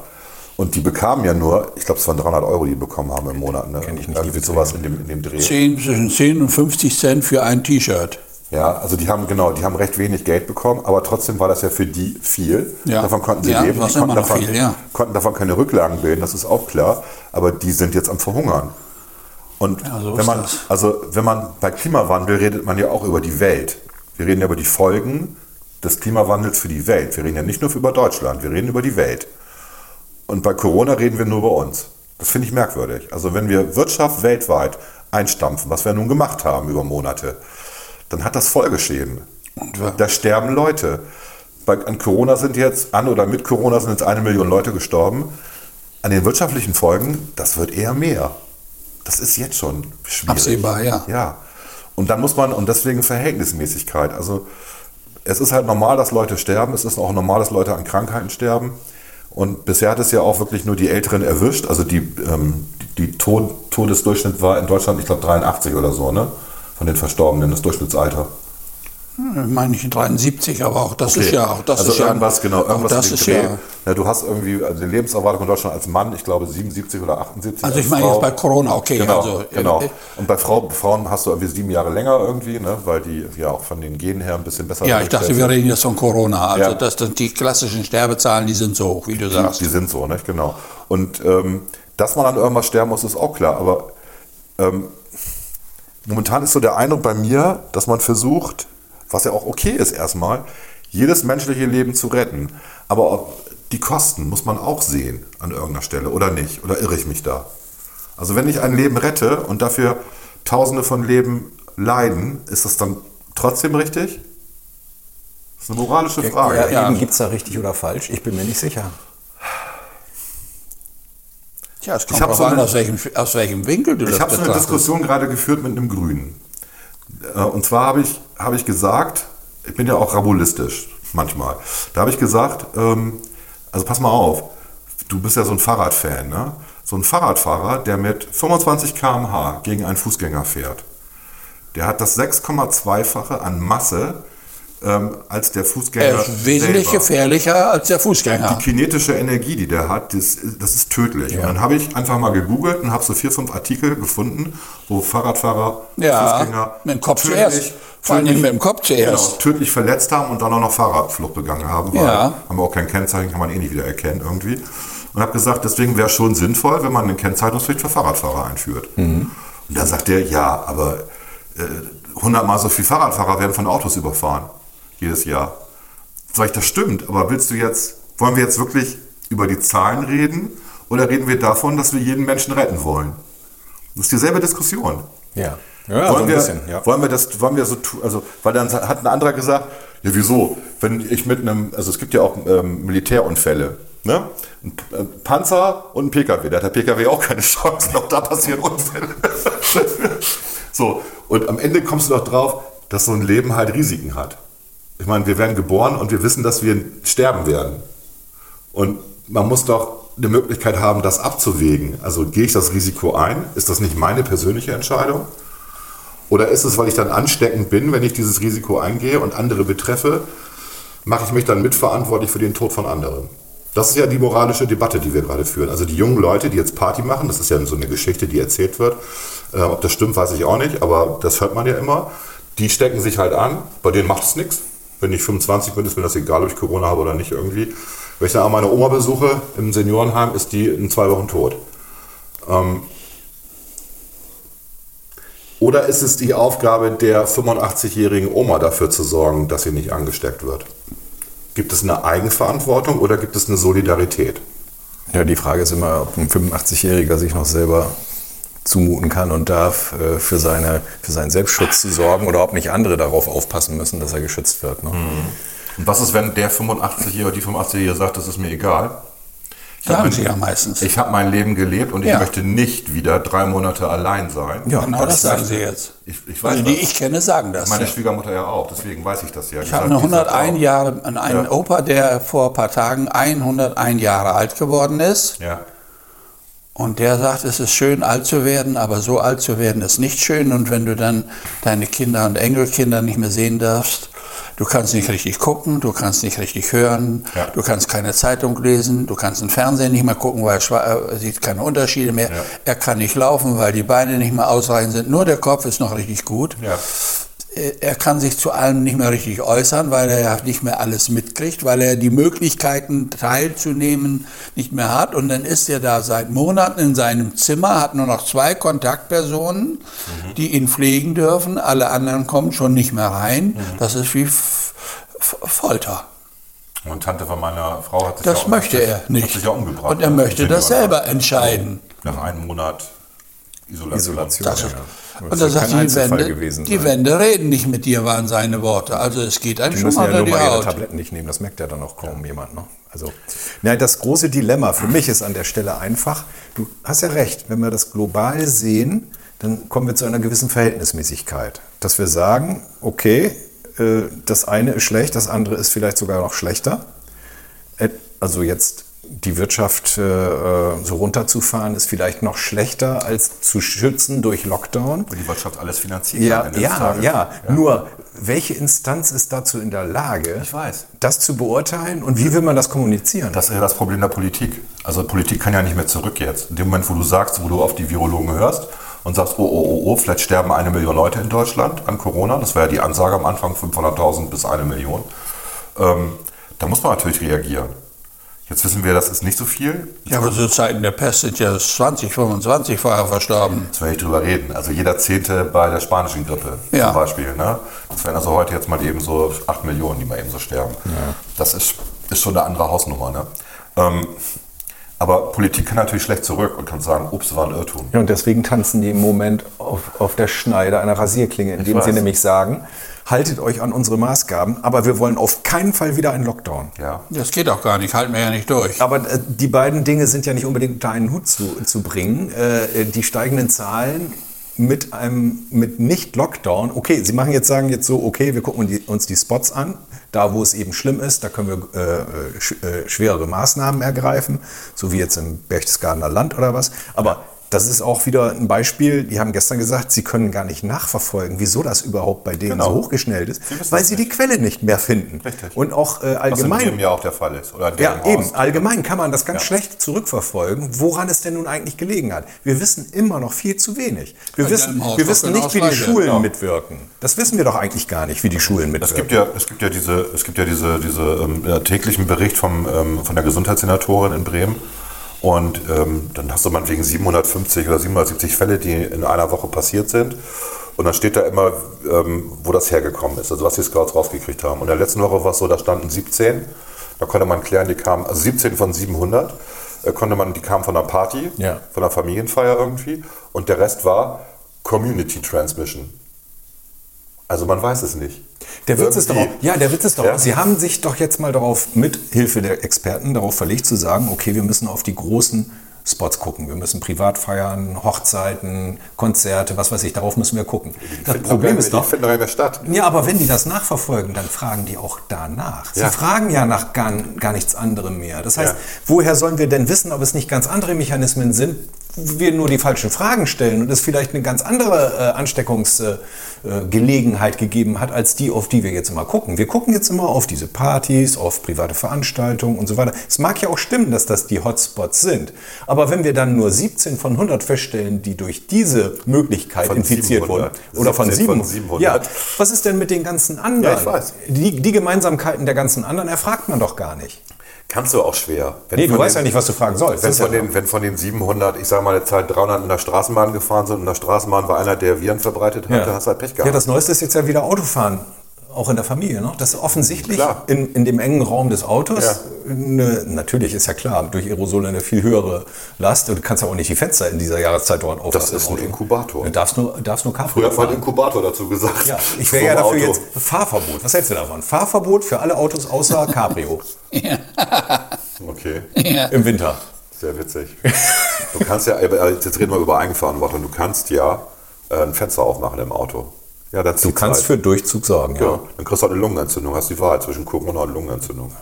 Und die bekamen ja nur, ich glaube, es waren 300 Euro, die die bekommen haben im Monat. Ne? Kenn ich nicht, Irgendwie sowas in dem, in dem Dreh. 10, zwischen 10 und 50 Cent für ein T-Shirt. Ja, also die haben genau, die haben recht wenig Geld bekommen, aber trotzdem war das ja für die viel. Ja. Davon konnten sie Ja, leben. Die konnten davon, viel, ja. konnten davon keine Rücklagen bilden, das ist auch klar. Aber die sind jetzt am Verhungern. Und Ja, so wenn man, also wenn man bei Klimawandel redet man ja auch über die Welt. Wir reden ja über die Folgen des Klimawandels für die Welt. Wir reden ja nicht nur über Deutschland, wir reden über die Welt. Und bei Corona reden wir nur über uns. Das finde ich merkwürdig. Also wenn wir Wirtschaft weltweit einstampfen, was wir nun gemacht haben über Monate, dann hat das Folgeschäden. Und Da sterben Leute. Bei, an Corona sind jetzt, an oder mit Corona sind jetzt eine Million Leute gestorben. An den wirtschaftlichen Folgen, das wird eher mehr. Das ist jetzt schon schwierig. Absehbar, ja. Ja. Und dann muss man, und deswegen Verhältnismäßigkeit. Also es ist halt normal, dass Leute sterben. Es ist auch normal, dass Leute an Krankheiten sterben. Und bisher hat es ja auch wirklich nur die Älteren erwischt. Also die, ähm, die, die Tod Todesdurchschnitt war in Deutschland, ich glaube, 83 oder so, ne? Von den Verstorbenen, das Durchschnittsalter. Hm, meine ich 73, aber auch das Okay. ist ja auch das also ist ja irgendwas, genau, auch irgendwas das ist Dreh. ja. Ja, du hast irgendwie also die Lebenserwartung in Deutschland als Mann, ich glaube 77 oder 78. Also als ich meine Frau. jetzt bei Corona, okay, Genau, also äh, genau. äh, Und bei Frau, Frauen hast du irgendwie sieben Jahre länger irgendwie, ne, weil die ja auch von den Genen her ein bisschen besser ja, ich dachte, dargestellt wir sind. reden jetzt von Corona. Also Ja. das, das, die klassischen Sterbezahlen, die sind so hoch, wie du sagst. Die sind so, nicht? Genau. Und ähm, dass man an irgendwas sterben muss, ist auch klar. Aber ähm, momentan ist so der Eindruck bei mir, dass man versucht, was ja auch okay ist erstmal, jedes menschliche Leben zu retten. Aber ob, die Kosten muss man auch sehen an irgendeiner Stelle oder nicht. Oder irre ich mich da? Also wenn ich ein Leben rette und dafür Tausende von Leben leiden, ist das dann trotzdem richtig? Das ist eine moralische Frage. Ja, Ja. eben gibt es da richtig oder falsch? Ich bin mir nicht sicher. Tja, es kommt hab drauf so an, aus welchem, aus welchem Winkel du Ich das habe so eine. Diskussion gerade geführt mit einem Grünen. Äh, Und zwar habe ich, habe ich gesagt, ich bin ja auch rabulistisch manchmal. Da habe ich gesagt, ähm, also pass mal auf, du bist ja so ein Fahrradfan, ne? So ein Fahrradfahrer, der mit 25 km/h gegen einen Fußgänger fährt, der hat das 6,2-fache an Masse ähm, als der Fußgänger. Er ist wesentlich selber gefährlicher als der Fußgänger. die kinetische Energie, die der hat, das, das ist tödlich. Und dann habe ich einfach mal gegoogelt und habe so vier, fünf Artikel gefunden, wo Fahrradfahrer, Ja, Fußgänger mit dem Kopf tödlich- zuerst. Vor allem mit dem Kopf zuerst. Genau, tödlich verletzt haben und dann auch noch Fahrradflucht begangen haben. Weil Ja. Haben wir auch kein Kennzeichen, kann man eh nicht wieder erkennen irgendwie. Und habe gesagt, deswegen wäre schon sinnvoll, wenn man eine Kennzeichnungspflicht für Fahrradfahrer einführt. Und dann sagt er, ja, aber äh, 100 Mal so viele Fahrradfahrer werden von Autos überfahren. Jedes Jahr. Sag ich, das stimmt, aber willst du jetzt, wollen wir jetzt wirklich über die Zahlen reden oder reden wir davon, dass wir jeden Menschen retten wollen? Das ist dieselbe Diskussion. Ja. Ja, wollen, so ein wir, bisschen, ja. wollen wir das, wollen wir so tun, also, weil dann hat ein anderer gesagt, ja wieso, wenn ich mit einem, also es gibt ja auch ähm, Militärunfälle, ne? Ein P- äh, Panzer und ein PKW, da hat der PKW auch keine Chance, auch da passieren Unfälle. so, und am Ende kommst du doch drauf, dass so ein Leben halt Risiken hat. Ich meine, wir werden geboren und wir wissen, dass wir sterben werden. Und man muss doch eine Möglichkeit haben, das abzuwägen. Also gehe ich das Risiko ein? Ist das nicht meine persönliche Entscheidung? Oder ist es, weil ich dann ansteckend bin, wenn ich dieses Risiko eingehe und andere betreffe, mache ich mich dann mitverantwortlich für den Tod von anderen? Das ist ja die moralische Debatte, die wir gerade führen. Also die jungen Leute, die jetzt Party machen, das ist ja so eine Geschichte, die erzählt wird. Äh, ob das stimmt, weiß ich auch nicht, aber das hört man ja immer. Die stecken sich halt an, bei denen macht es nichts. Wenn ich 25 bin, ist mir das egal, ob ich Corona habe oder nicht irgendwie. Wenn ich dann auch meine Oma besuche im Seniorenheim, ist die in zwei Wochen tot. Ähm, oder ist es die Aufgabe der 85-jährigen Oma dafür zu sorgen, dass sie nicht angesteckt wird? Gibt es eine Eigenverantwortung oder gibt es eine Solidarität? Ja, die Frage ist immer, ob ein 85-Jähriger sich noch selber zumuten kann und darf, äh, für, seine, für seinen Selbstschutz zu sorgen oder ob nicht andere darauf aufpassen müssen, dass er geschützt wird. Ne? Und was ist, wenn der 85-Jährige oder die 85-Jährige sagt, das ist mir egal? Ich Sagen sie ja meistens. Ich habe mein Leben gelebt und ich Ja. möchte nicht wieder drei Monate allein sein. Ja, genau das sagen sie jetzt. Ich, ich weiß Also die ich kenne, sagen das. Meine ja. Schwiegermutter ja auch, deswegen weiß ich das ja. Ich habe sagt- eine die sagt 101 auch. Jahre, einen Ja. Opa, der vor ein paar Tagen 101 Jahre alt geworden ist. Ja. Und der sagt, es ist schön, alt zu werden, aber so alt zu werden ist nicht schön. Und wenn du dann deine Kinder und Enkelkinder nicht mehr sehen darfst, du kannst nicht richtig gucken, du kannst nicht richtig hören, Ja. du kannst keine Zeitung lesen, du kannst den Fernseher nicht mehr gucken, weil er schwa- er sieht keine Unterschiede mehr. Ja. Er kann nicht laufen, weil die Beine nicht mehr ausreichend sind. Nur der Kopf ist noch richtig gut. Ja. Er kann sich zu allem nicht mehr richtig äußern, weil er ja nicht mehr alles mitkriegt, weil er die Möglichkeiten teilzunehmen nicht mehr hat. Und dann ist er da seit Monaten in seinem Zimmer, hat nur noch zwei Kontaktpersonen, die ihn pflegen dürfen. Alle anderen kommen schon nicht mehr rein. Das ist wie F F Folter. Und Tante von meiner Frau hat sich Das ja möchte er nicht. Ja umgebracht. Und er möchte das selber entscheiden. Nach einem Monat Isolation. Isolation. Das ja. Ist- Aber Und es da wird sagt kein die Wände, gewesen die. Wände reden nicht mit dir, waren seine Worte. Also es geht einem Die schon müssen ja nur die mal ihre. Tabletten nicht nehmen, das merkt ja dann auch kaum jemand. Ne? Also, ja, das große Dilemma für mich ist an der Stelle einfach, du hast ja recht, wenn wir das global sehen, dann kommen wir zu einer gewissen Verhältnismäßigkeit. Dass wir sagen, okay, äh, das eine ist schlecht, das andere ist vielleicht sogar noch schlechter. Äh, Also jetzt die Wirtschaft äh, äh, so runterzufahren, ist vielleicht noch schlechter als zu schützen durch Lockdown. Und die Wirtschaft alles finanziert. Ja, ja, Tages. ja, Nur, welche Instanz ist dazu in der Lage, Ich weiß. das zu beurteilen und wie will man das kommunizieren? Das ist ja das Problem der Politik. Also Politik kann ja nicht mehr zurück jetzt. In dem Moment, wo du sagst, wo du auf die Virologen hörst und sagst, oh, oh, oh, oh, vielleicht sterben eine Million Leute in Deutschland an Corona. Das war ja die Ansage am Anfang, 500.000 bis eine Million. Ähm, da muss man natürlich reagieren. Jetzt wissen wir, das ist nicht so viel. Ja, aber zu Zeiten der Pest sind ja 20, 25 vorher verstorben. Jetzt werde ich drüber reden. Also jeder Zehnte bei der spanischen Grippe Ja. zum Beispiel. Ne? Das wären also heute jetzt mal eben so 8 Millionen, die mal eben so sterben. Das ist, ist schon eine andere Hausnummer. Ne? Ähm, aber Politik kann natürlich schlecht zurück und kann sagen, ups, war ein Irrtum. Ja, und deswegen tanzen die im Moment auf, auf der Schneide einer Rasierklinge, indem sie nämlich sagen, haltet euch an unsere Maßgaben, aber wir wollen auf keinen Fall wieder einen Lockdown. Ja. Das geht auch gar nicht, halten wir ja nicht durch. Aber äh, die beiden Dinge sind ja nicht unbedingt unter einen Hut zu, zu bringen. Äh, die steigenden Zahlen mit einem mit nicht Lockdown. Okay, Sie machen jetzt sagen jetzt so, okay, wir gucken uns die Spots an, da wo es eben schlimm ist, da können wir äh, sch, äh, schwerere Maßnahmen ergreifen, so wie jetzt im Berchtesgadener Land oder was. Aber das ist auch wieder ein Beispiel. Die haben gestern gesagt, sie können gar nicht nachverfolgen, wieso das überhaupt bei denen Genau. so hochgeschnellt ist, Sie weil sie die Quelle nicht mehr finden. Richtig. Und auch äh, Was in allgemein Bremen ja auch der Fall ist. Oder ja, eben. Allgemein kann man das ganz Ja. schlecht zurückverfolgen, woran es denn nun eigentlich gelegen hat. Wir wissen immer noch viel zu wenig. Wir Bei wissen, wir wissen genau nicht, wie die. Schulen Ja. mitwirken. Das wissen wir doch eigentlich gar nicht, wie die Schulen mitwirken. Es gibt ja, es gibt ja diese, es gibt ja diese, diese ähm, täglichen Bericht vom, ähm, von der Gesundheitssenatorin in Bremen. Und ähm, dann hast du meinetwegen 750 oder 770 Fälle, die in einer Woche passiert sind. Und dann steht da immer, ähm, wo das hergekommen ist, also was die Scouts rausgekriegt haben. Und in der letzten Woche war es so, da standen 17. Da konnte man klären, die kamen, also 17 von 700, äh, konnte man, die kamen von einer Party, Ja. von einer Familienfeier irgendwie. Und der Rest war Community Transmission. Also man weiß es nicht. Der Witz ist doch, ja, der Witz ist doch, Ja. Sie haben sich doch jetzt mal darauf, mit Hilfe der Experten, darauf verlegt zu sagen, okay, wir müssen auf die großen Spots gucken. Wir müssen Privatfeiern, Hochzeiten, Konzerte, was weiß ich, darauf müssen wir gucken. Das finden Problem ist doch, die finden mehr statt. Ja, aber wenn die das nachverfolgen, dann fragen die auch danach. Sie Ja. fragen ja nach gar, gar nichts anderem mehr. Das heißt, Ja. woher sollen wir denn wissen, ob es nicht ganz andere Mechanismen sind, wir nur die falschen Fragen stellen und es vielleicht eine ganz andere äh, Ansteckungsgelegenheit äh, gegeben hat, als die, auf die wir jetzt immer gucken. Wir gucken jetzt immer auf diese Partys, auf private Veranstaltungen und so weiter. Es mag ja auch stimmen, dass das die Hotspots sind. Aber wenn wir dann nur 17 von 100 feststellen, die durch diese Möglichkeit Von infiziert 700. wurden, oder von 17 von 700, 700. ja, was ist denn mit den ganzen anderen? Ja, ich weiß. Die, die Gemeinsamkeiten der ganzen anderen erfragt man doch gar nicht. Kannst du auch schwer. Wenn Nee, du weißt ja nicht, was du fragen sollst. Wenn von, ja- den, wenn von den 700, ich sage mal eine Zeit 300 in der Straßenbahn gefahren sind und in der Straßenbahn war einer, der Viren verbreitet hatte, hast du halt Pech gehabt. Ja, das Neueste ist jetzt ja wieder Autofahren. Auch in der Familie, ne? Das ist offensichtlich Klar. in, in dem engen Raum des Autos. Ja. Eine, natürlich ist ja klar, durch Aerosole eine viel höhere Last. Und du kannst ja auch nicht die Fenster in dieser Jahreszeit dort aufmachen. Das ist ein. Inkubator. Du darfst nur, darfst nur Früher hat man. Inkubator dazu gesagt. Ja, ich wäre ja dafür Auto. jetzt Fahrverbot. Was hältst du davon? Fahrverbot für alle Autos außer Cabrio Okay, Ja. im Winter. sehr witzig. Du kannst ja, jetzt reden wir über Eigenverantwortung, du kannst ja äh, ein Fenster aufmachen im Auto. Ja, Du kannst für Durchzug sorgen, ja. Ja, dann kriegst du halt eine Lungenentzündung. Hast die Wahl zwischen Corona und Lungenentzündung.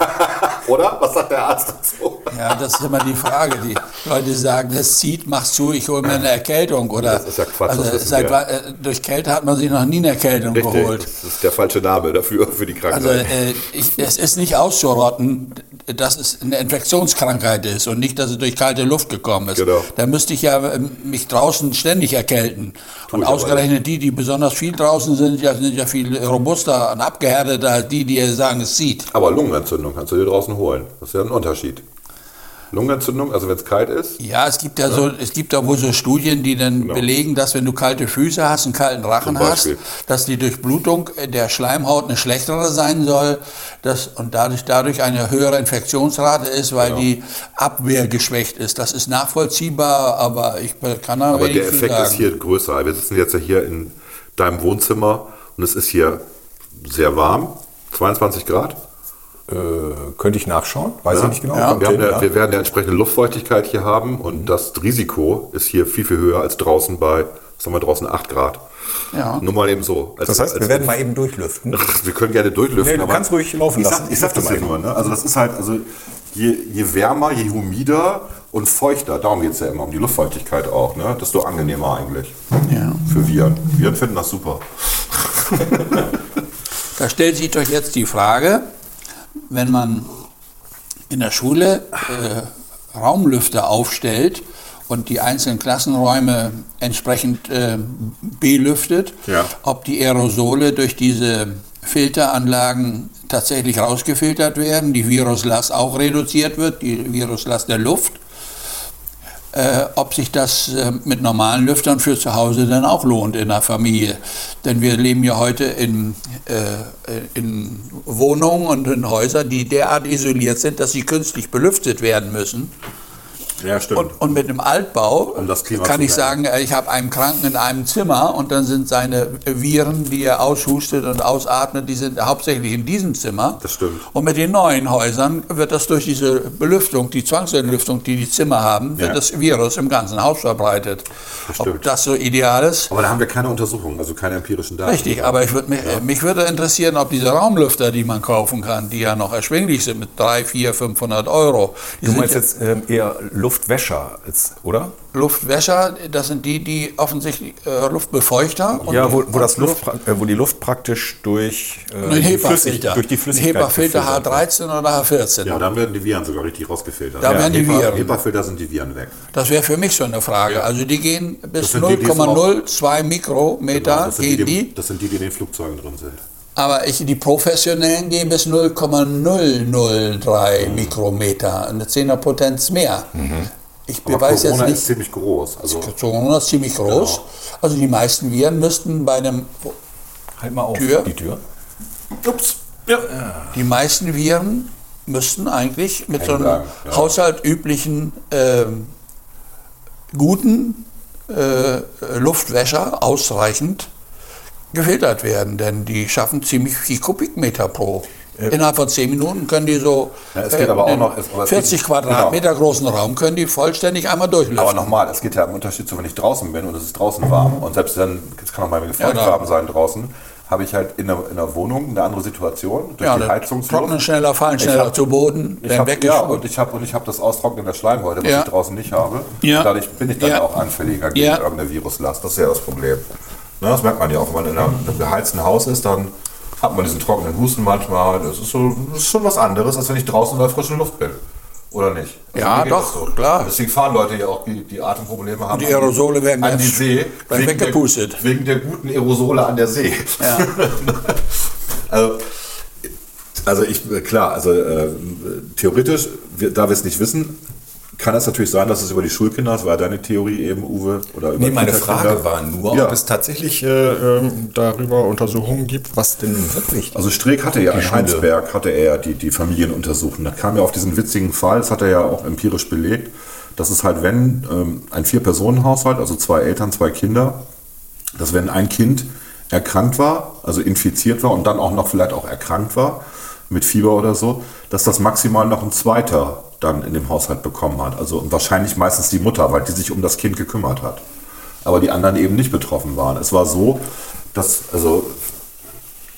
Oder? Was sagt der Arzt dazu? Ja, das ist immer die Frage. Die Leute sagen, das zieht, mach zu, ich hole mir eine Erkältung. Oder, Das ist ja Quatsch, Also seit, äh, durch Kälte hat man sich noch nie eine Erkältung geholt. das ist der falsche Name dafür, für die Also Krankheit. äh, ich, es ist nicht auszurotten, dass es eine Infektionskrankheit ist und nicht, dass es durch kalte Luft gekommen ist. Genau. Da müsste ich ja ähm, mich draußen ständig erkälten. Und ich aber ausgerechnet die, die besonders viel draußen sind, sind ja viel robuster und abgehärteter als die, die sagen, es zieht. Aber Lungenentzündung kannst du dir draußen holen. Das ist ja ein Unterschied. Lungenentzündung, also wenn es kalt ist, Ja, es gibt ja, so, es gibt da wohl so Studien, die dann Genau. belegen, dass wenn du kalte Füße hast, einen kalten Rachen hast, dass die Durchblutung der Schleimhaut eine schlechtere sein soll, dass, und dadurch, dadurch eine höhere Infektionsrate ist, weil Genau. die Abwehr geschwächt ist. Das ist nachvollziehbar, aber ich kann da aber der Effekt sagen. ist hier größer. Wir sitzen jetzt ja hier in deinem Wohnzimmer und es ist hier sehr warm, 22 Grad. Äh, könnte ich nachschauen? Weiß ich nicht genau. Ja. Wir, hin, ja, ja. wir werden ja entsprechende Luftfeuchtigkeit hier haben und das Risiko ist hier viel, viel höher als draußen bei Jetzt haben wir draußen 8 Grad. Ja. Nur mal eben so. Als- Das heißt, als- wir werden mal eben durchlüften. wir können gerne durchlüften. Nee, du aber kannst ruhig laufen ich lassen. Sag, ich sag das ja nur. Ne? Also das ist halt, also je, je wärmer, je humider und feuchter, darum geht es ja immer um die Luftfeuchtigkeit auch, ne? desto angenehmer eigentlich. Ja. Für Viren. Viren finden das super. Da stellt sich doch jetzt die Frage, wenn man in der Schule äh, Raumlüfter aufstellt und die einzelnen Klassenräume entsprechend äh, belüftet, Ja. ob die Aerosole durch diese Filteranlagen tatsächlich rausgefiltert werden, die Viruslast auch reduziert wird, die Viruslast der Luft äh, ob sich das äh, mit normalen Lüftern für zu Hause dann auch lohnt in der Familie. Denn wir leben ja heute in, äh, in Wohnungen und in Häusern, die derart isoliert sind, dass sie künstlich belüftet werden müssen. Ja, stimmt. Und, und mit einem Altbau Um das Klima kann ich sagen, ich habe einen Kranken in einem Zimmer und dann sind seine Viren, die er aushustet und ausatmet, die sind hauptsächlich in diesem Zimmer. Das stimmt. Und mit den neuen Häusern wird das durch diese Belüftung, die Zwangsentlüftung, die die Zimmer haben, wird Ja. das Virus im ganzen Haus verbreitet. Das Ob stimmt. das so ideal ist? aber da haben wir keine Untersuchungen, also keine empirischen Daten. Richtig, aber ich würd mich, mich würde interessieren, ob diese Raumlüfter, die man kaufen kann, die ja noch erschwinglich sind mit 3, 4, 500 Euro, die Du sind meinst ja- jetzt ähm, eher Luftwäscher, als, oder? Luftwäscher, das sind die, die offensichtlich äh, Luftbefeuchter und Ja, wo, wo, das Luft- Luft, äh, wo die Luft praktisch durch, äh, die Flüssig, durch die Flüssigkeit HEPA-Filter gefiltert wird. H13 oder H14. Ja, dann werden die Viren sogar richtig rausgefiltert. Da werden die Viren. HEPA-Filter sind die Viren weg. Das wäre für mich so eine Frage. Also die gehen bis sind die, die es auch- 0,02 Mikrometer das, sind die, gehen die, die. das sind die, die in den Flugzeugen drin sind. Aber ich, die professionellen gehen bis 0,003 Mikrometer, eine Zehnerpotenz mehr. Ich Aber weiß jetzt Corona ist nicht, ziemlich groß. Also Corona ist ziemlich groß. Genau. Also die meisten Viren müssten bei einem, Halt mal auf, Tür. die Tür. ups, ja. die meisten Viren müssten eigentlich mit so einem ja. haushaltüblichen ähm, guten äh, Luftwäscher ausreichend gefiltert werden, denn die schaffen ziemlich viel Kubikmeter pro. Innerhalb von 10 Minuten können die so Ja, es geht aber auch noch- es- aber es 40 geht- Quadratmeter großen Raum können die vollständig einmal durchlüften. Aber nochmal, es geht ja im Unterschied zu, wenn ich draußen bin und es ist draußen warm und selbst dann, es kann auch mal feucht da- warm sein draußen, habe ich halt in der, in der Wohnung eine andere Situation durch ja, die Heizungsluft. trocknen schneller, fallen schneller hab- zu Boden, Ich werden hab, ja, und ich habe habe das Austrocknen der Schleimhäute, was Ja. ich draußen nicht habe. Ja. Dadurch bin ich dann Ja. auch anfälliger gegen Ja. irgendeine Viruslast. Das ist ja das Problem. Ne, das merkt man ja auch, wenn man in einem, einem geheizten Haus ist, dann hat man diesen trockenen Husten manchmal. Das ist, so, das ist schon was anderes, als wenn ich draußen in der frischen Luft bin. Oder nicht? Also Ja, doch, das klar. Und deswegen fahren Leute ja auch, die, die Atemprobleme haben. die an Aerosole werden an die See. wegen weggepustet. Der, wegen der guten Aerosole an der See. Ja. Also, also ich, klar, also äh, theoretisch, wir, da wir es nicht wissen, kann es natürlich sein, dass es über die Schulkinder, das war deine Theorie eben, Uwe, oder über Nee, meine. Frage war nur, Ja. ob es tatsächlich äh, ähm, darüber Untersuchungen gibt, was denn wirklich. Also Streeck hatte ja in. Heinsberg, hatte er die, die Familien untersucht. Da kam ja auf diesen witzigen Fall, das hat er ja auch empirisch belegt, dass es halt, wenn ähm, ein Vier-Personen-Haushalt, also zwei Eltern, zwei Kinder, dass wenn ein Kind erkrankt war, also infiziert war und dann auch noch vielleicht auch erkrankt war, mit Fieber oder so, dass das maximal noch ein zweiter dann in dem Haushalt bekommen hat. Also wahrscheinlich meistens die Mutter, weil die sich um das Kind gekümmert hat. Aber die anderen eben nicht betroffen waren. Es war so, dass, also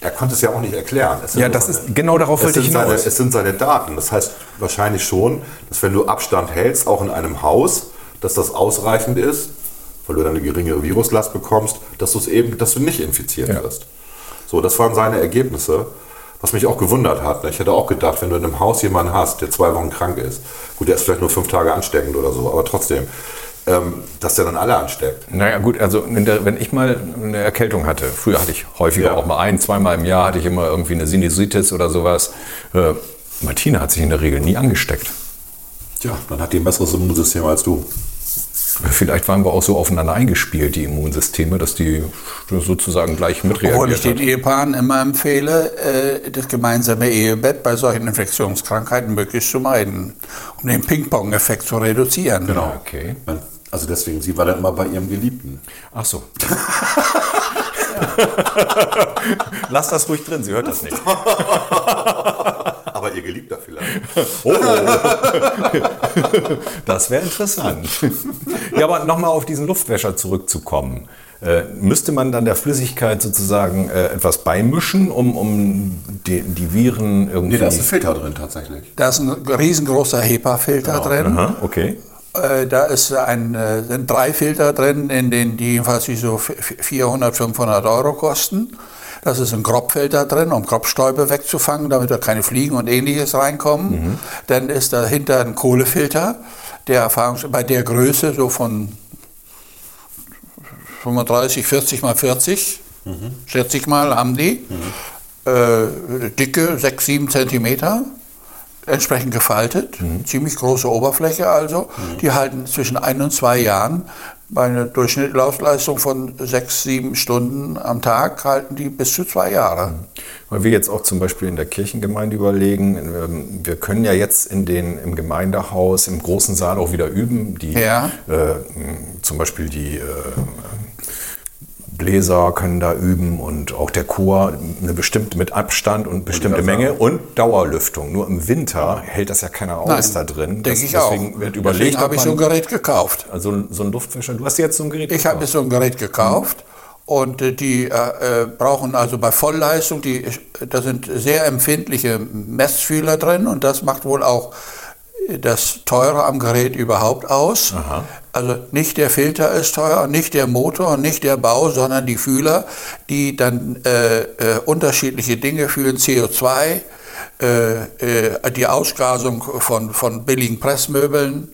er konnte es ja auch nicht erklären. Ja, das seine- ist- genau darauf es wollte ich sind seine, hinaus. Es sind seine Daten. Das heißt wahrscheinlich schon, dass wenn du Abstand hältst, auch in einem Haus, dass das ausreichend ist, weil du dann eine geringere Viruslast bekommst, dass du es eben, dass du nicht infiziert Ja. wirst. So, das waren seine Ergebnisse. Was mich auch gewundert hat. ne? Ich hätte auch gedacht, wenn du in einem Haus jemanden hast, der zwei Wochen krank ist, gut, der ist vielleicht nur fünf Tage ansteckend oder so, aber trotzdem, ähm, dass der dann alle ansteckt. Naja gut, also der, wenn ich mal eine Erkältung hatte, früher hatte ich häufiger Ja. auch mal ein, zweimal im Jahr hatte ich immer irgendwie eine Sinusitis oder sowas. Äh, Martina hat sich in der Regel nie angesteckt. Tja, dann hat die ein besseres Immunsystem als du. Vielleicht waren wir auch so aufeinander eingespielt, die Immunsysteme, dass die sozusagen gleich Obwohl ich den. Ehepaaren immer empfehle, äh, das gemeinsame Ehebett bei solchen Infektionskrankheiten möglichst zu meiden, um den Ping-Pong-Effekt zu reduzieren. Genau. Okay. Also deswegen, sie war dann immer bei ihrem Geliebten. Ach so. Lass das ruhig drin, sie hört das nicht. Ihr Geliebter vielleicht. Das wäre interessant. ja, aber nochmal auf diesen Luftwäscher zurückzukommen. Äh, müsste man dann der Flüssigkeit sozusagen äh, etwas beimischen, um, um die, die Viren irgendwie... Nee, da ist ein Filter drin tatsächlich. Da ist ein riesengroßer HEPA-Filter drin. Aha, okay. Äh, Da ist ein, äh, sind drei Filter drin, in denen die jedenfalls so 400, 500 Euro kosten. Das ist ein Kropffilter drin, um Kropfstäube wegzufangen, damit da keine Fliegen und ähnliches reinkommen. Dann ist dahinter ein Kohlefilter, der Erfahrungs bei der Größe so von 35, 40 mal 40, schätze ich mal, haben die. Äh, Dicke 6, 7 Zentimeter, entsprechend gefaltet, ziemlich große Oberfläche also. Die halten zwischen ein und zwei Jahren. Bei einer Durchschnittslaufleistung von sechs, sieben Stunden am Tag halten die bis zu zwei Jahre. Weil wir jetzt auch zum Beispiel in der Kirchengemeinde überlegen, ähm, wir können ja jetzt in den, im Gemeindehaus, im großen Saal auch wieder üben. Die, Ja. äh, zum Beispiel die äh, Bläser können da üben und auch der Chor eine bestimmte mit Abstand und bestimmte grad Menge und Dauerlüftung. Nur im Winter hält das ja keiner aus Nein, da drin. Denke ich auch. deswegen wird Deswegen überlegt, habe ob ich so ein Gerät gekauft. also so ein Luftwäscher. Du hast jetzt so ein Gerät Ich habe gekauft. so ein Gerät gekauft und äh, die äh, äh, brauchen also bei Vollleistung, die, da sind sehr empfindliche Messfühler drin und das macht wohl auch äh, das Teure am Gerät überhaupt aus. Also nicht der Filter ist teuer, nicht der Motor, nicht der Bau, sondern die Fühler, die dann äh, äh, unterschiedliche Dinge fühlen, CO2, äh, äh, die Ausgasung von, von billigen Pressmöbeln,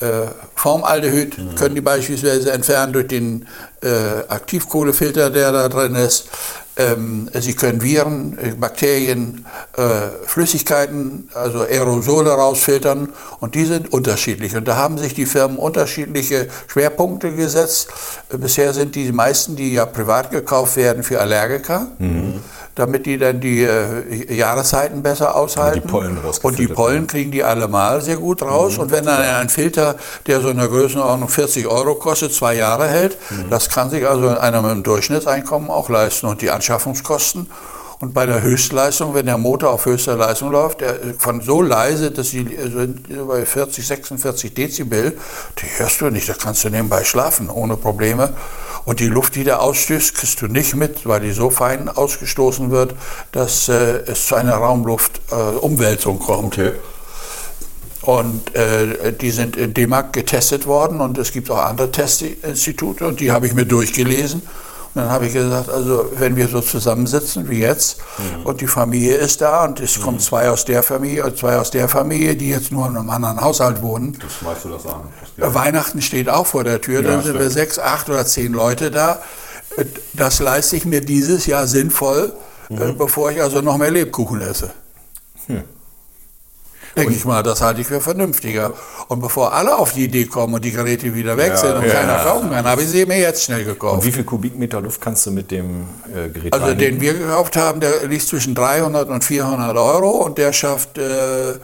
äh, Formaldehyd können die beispielsweise entfernen durch den äh, Aktivkohlefilter, der da drin ist. Ähm, sie können Viren, äh, Bakterien, äh, Flüssigkeiten, also Aerosole rausfiltern und die sind unterschiedlich. Und da haben sich die Firmen unterschiedliche Schwerpunkte gesetzt. Äh, bisher sind die meisten, die ja privat gekauft werden, für Allergiker. Damit die dann die äh, Jahreszeiten besser aushalten. die Pollen Und die Pollen kriegen die allemal sehr gut raus. Und wenn dann ein Filter, der so in der Größenordnung 40 Euro kostet, zwei Jahre hält, das kann sich also einer mit einem Durchschnittseinkommen auch leisten. Und die Anschaffungskosten und bei der Höchstleistung, wenn der Motor auf höchster Leistung läuft, der von so leise, dass sie sind bei 40, 46 Dezibel, die hörst du nicht, da kannst du nebenbei schlafen, ohne Probleme. Und die Luft, die der ausstößt, kriegst du nicht mit, weil die so fein ausgestoßen wird, dass äh, es zu einer Raumluftumwälzung kommt. Okay. Und äh, die sind in D-Mark getestet worden und es gibt auch andere Testinstitute und die habe ich mir durchgelesen. Dann habe ich gesagt, also wenn wir so zusammensitzen wie jetzt und die Familie ist da und es kommen zwei aus der Familie und zwei aus der Familie, die jetzt nur in einem anderen Haushalt wohnen. Das schmeißt du das an. Äh, Weihnachten steht auch vor der Tür, dann sind stimmt. wir sechs, acht oder zehn Leute da. Äh, Das leiste ich mir dieses Jahr sinnvoll, äh, bevor ich also noch mehr Lebkuchen esse. Denke ich mal, das halte ich für vernünftiger. Und bevor alle auf die Idee kommen und die Geräte wieder weg sind und ja. keiner kaufen kann, habe ich sie mir jetzt schnell Und gekauft. wie viel Kubikmeter Luft kannst du mit dem äh, Gerät Also reinigen? den wir gekauft haben, der liegt zwischen 300 und 400 Euro und der schafft äh, äh,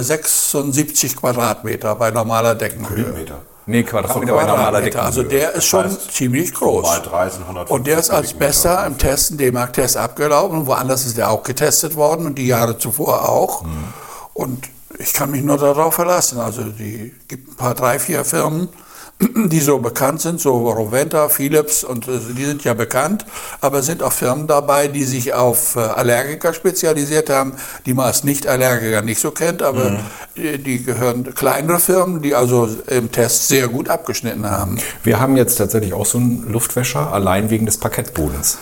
76 Quadratmeter bei normaler Deckenhöhe. Meter. Nee, Quadratmeter bei normaler Quadratmeter. Also Deckenhöhe. der ist schon heißt, ziemlich groß. Mal 3 sind 150 Und der ist als Kubikmeter. bester im Testen, D-Mark-Test abgelaufen. Und woanders ist der auch getestet worden und die Jahre zuvor auch. Mhm. Und ich kann mich nur darauf verlassen. Also die gibt ein paar, drei, vier Firmen, die so bekannt sind, so Roventa, Philips und äh, die sind ja bekannt, aber es sind auch Firmen dabei, die sich auf äh, Allergiker spezialisiert haben, die man als Nicht-Allergiker nicht so kennt, aber Mhm. die, die gehören kleinere Firmen, die also im Test sehr gut abgeschnitten haben. Wir haben jetzt tatsächlich auch so einen Luftwäscher, allein wegen des Parkettbodens.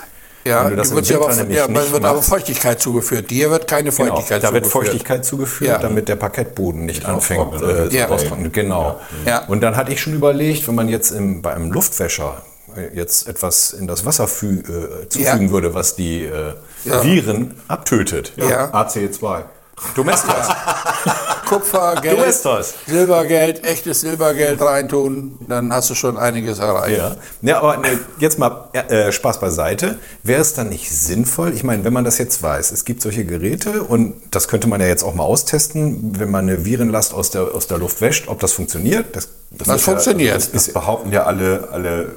Ja, Wenn du das wird ja aber, nämlich ja, nicht wird aber. Feuchtigkeit zugeführt. Dir wird keine Genau, Feuchtigkeit da wird zugeführt. Feuchtigkeit zugeführt, Ja. damit der Parkettboden nicht anfängt austrocknet, äh, Ja. austrocknen. Genau. Ja. Und dann hatte ich schon überlegt, wenn man jetzt im, bei einem Luftwäscher äh, jetzt etwas in das Wasser fü äh, zufügen Ja. würde, was die äh, Ja. Viren abtötet. Ja. AC2. Domestos. Kupfer, Geld, das. Silbergeld, echtes Silbergeld reintun, dann hast du schon einiges erreicht. Ja, ja aber ne, jetzt mal äh, Spaß beiseite. Wäre es dann nicht sinnvoll, ich meine, wenn man das jetzt weiß, es gibt solche Geräte und das könnte man ja jetzt auch mal austesten, wenn man eine Virenlast aus der, aus der Luft wäscht, ob das funktioniert. Das, Das ja- funktioniert. das Das ist, behaupten ja alle, alle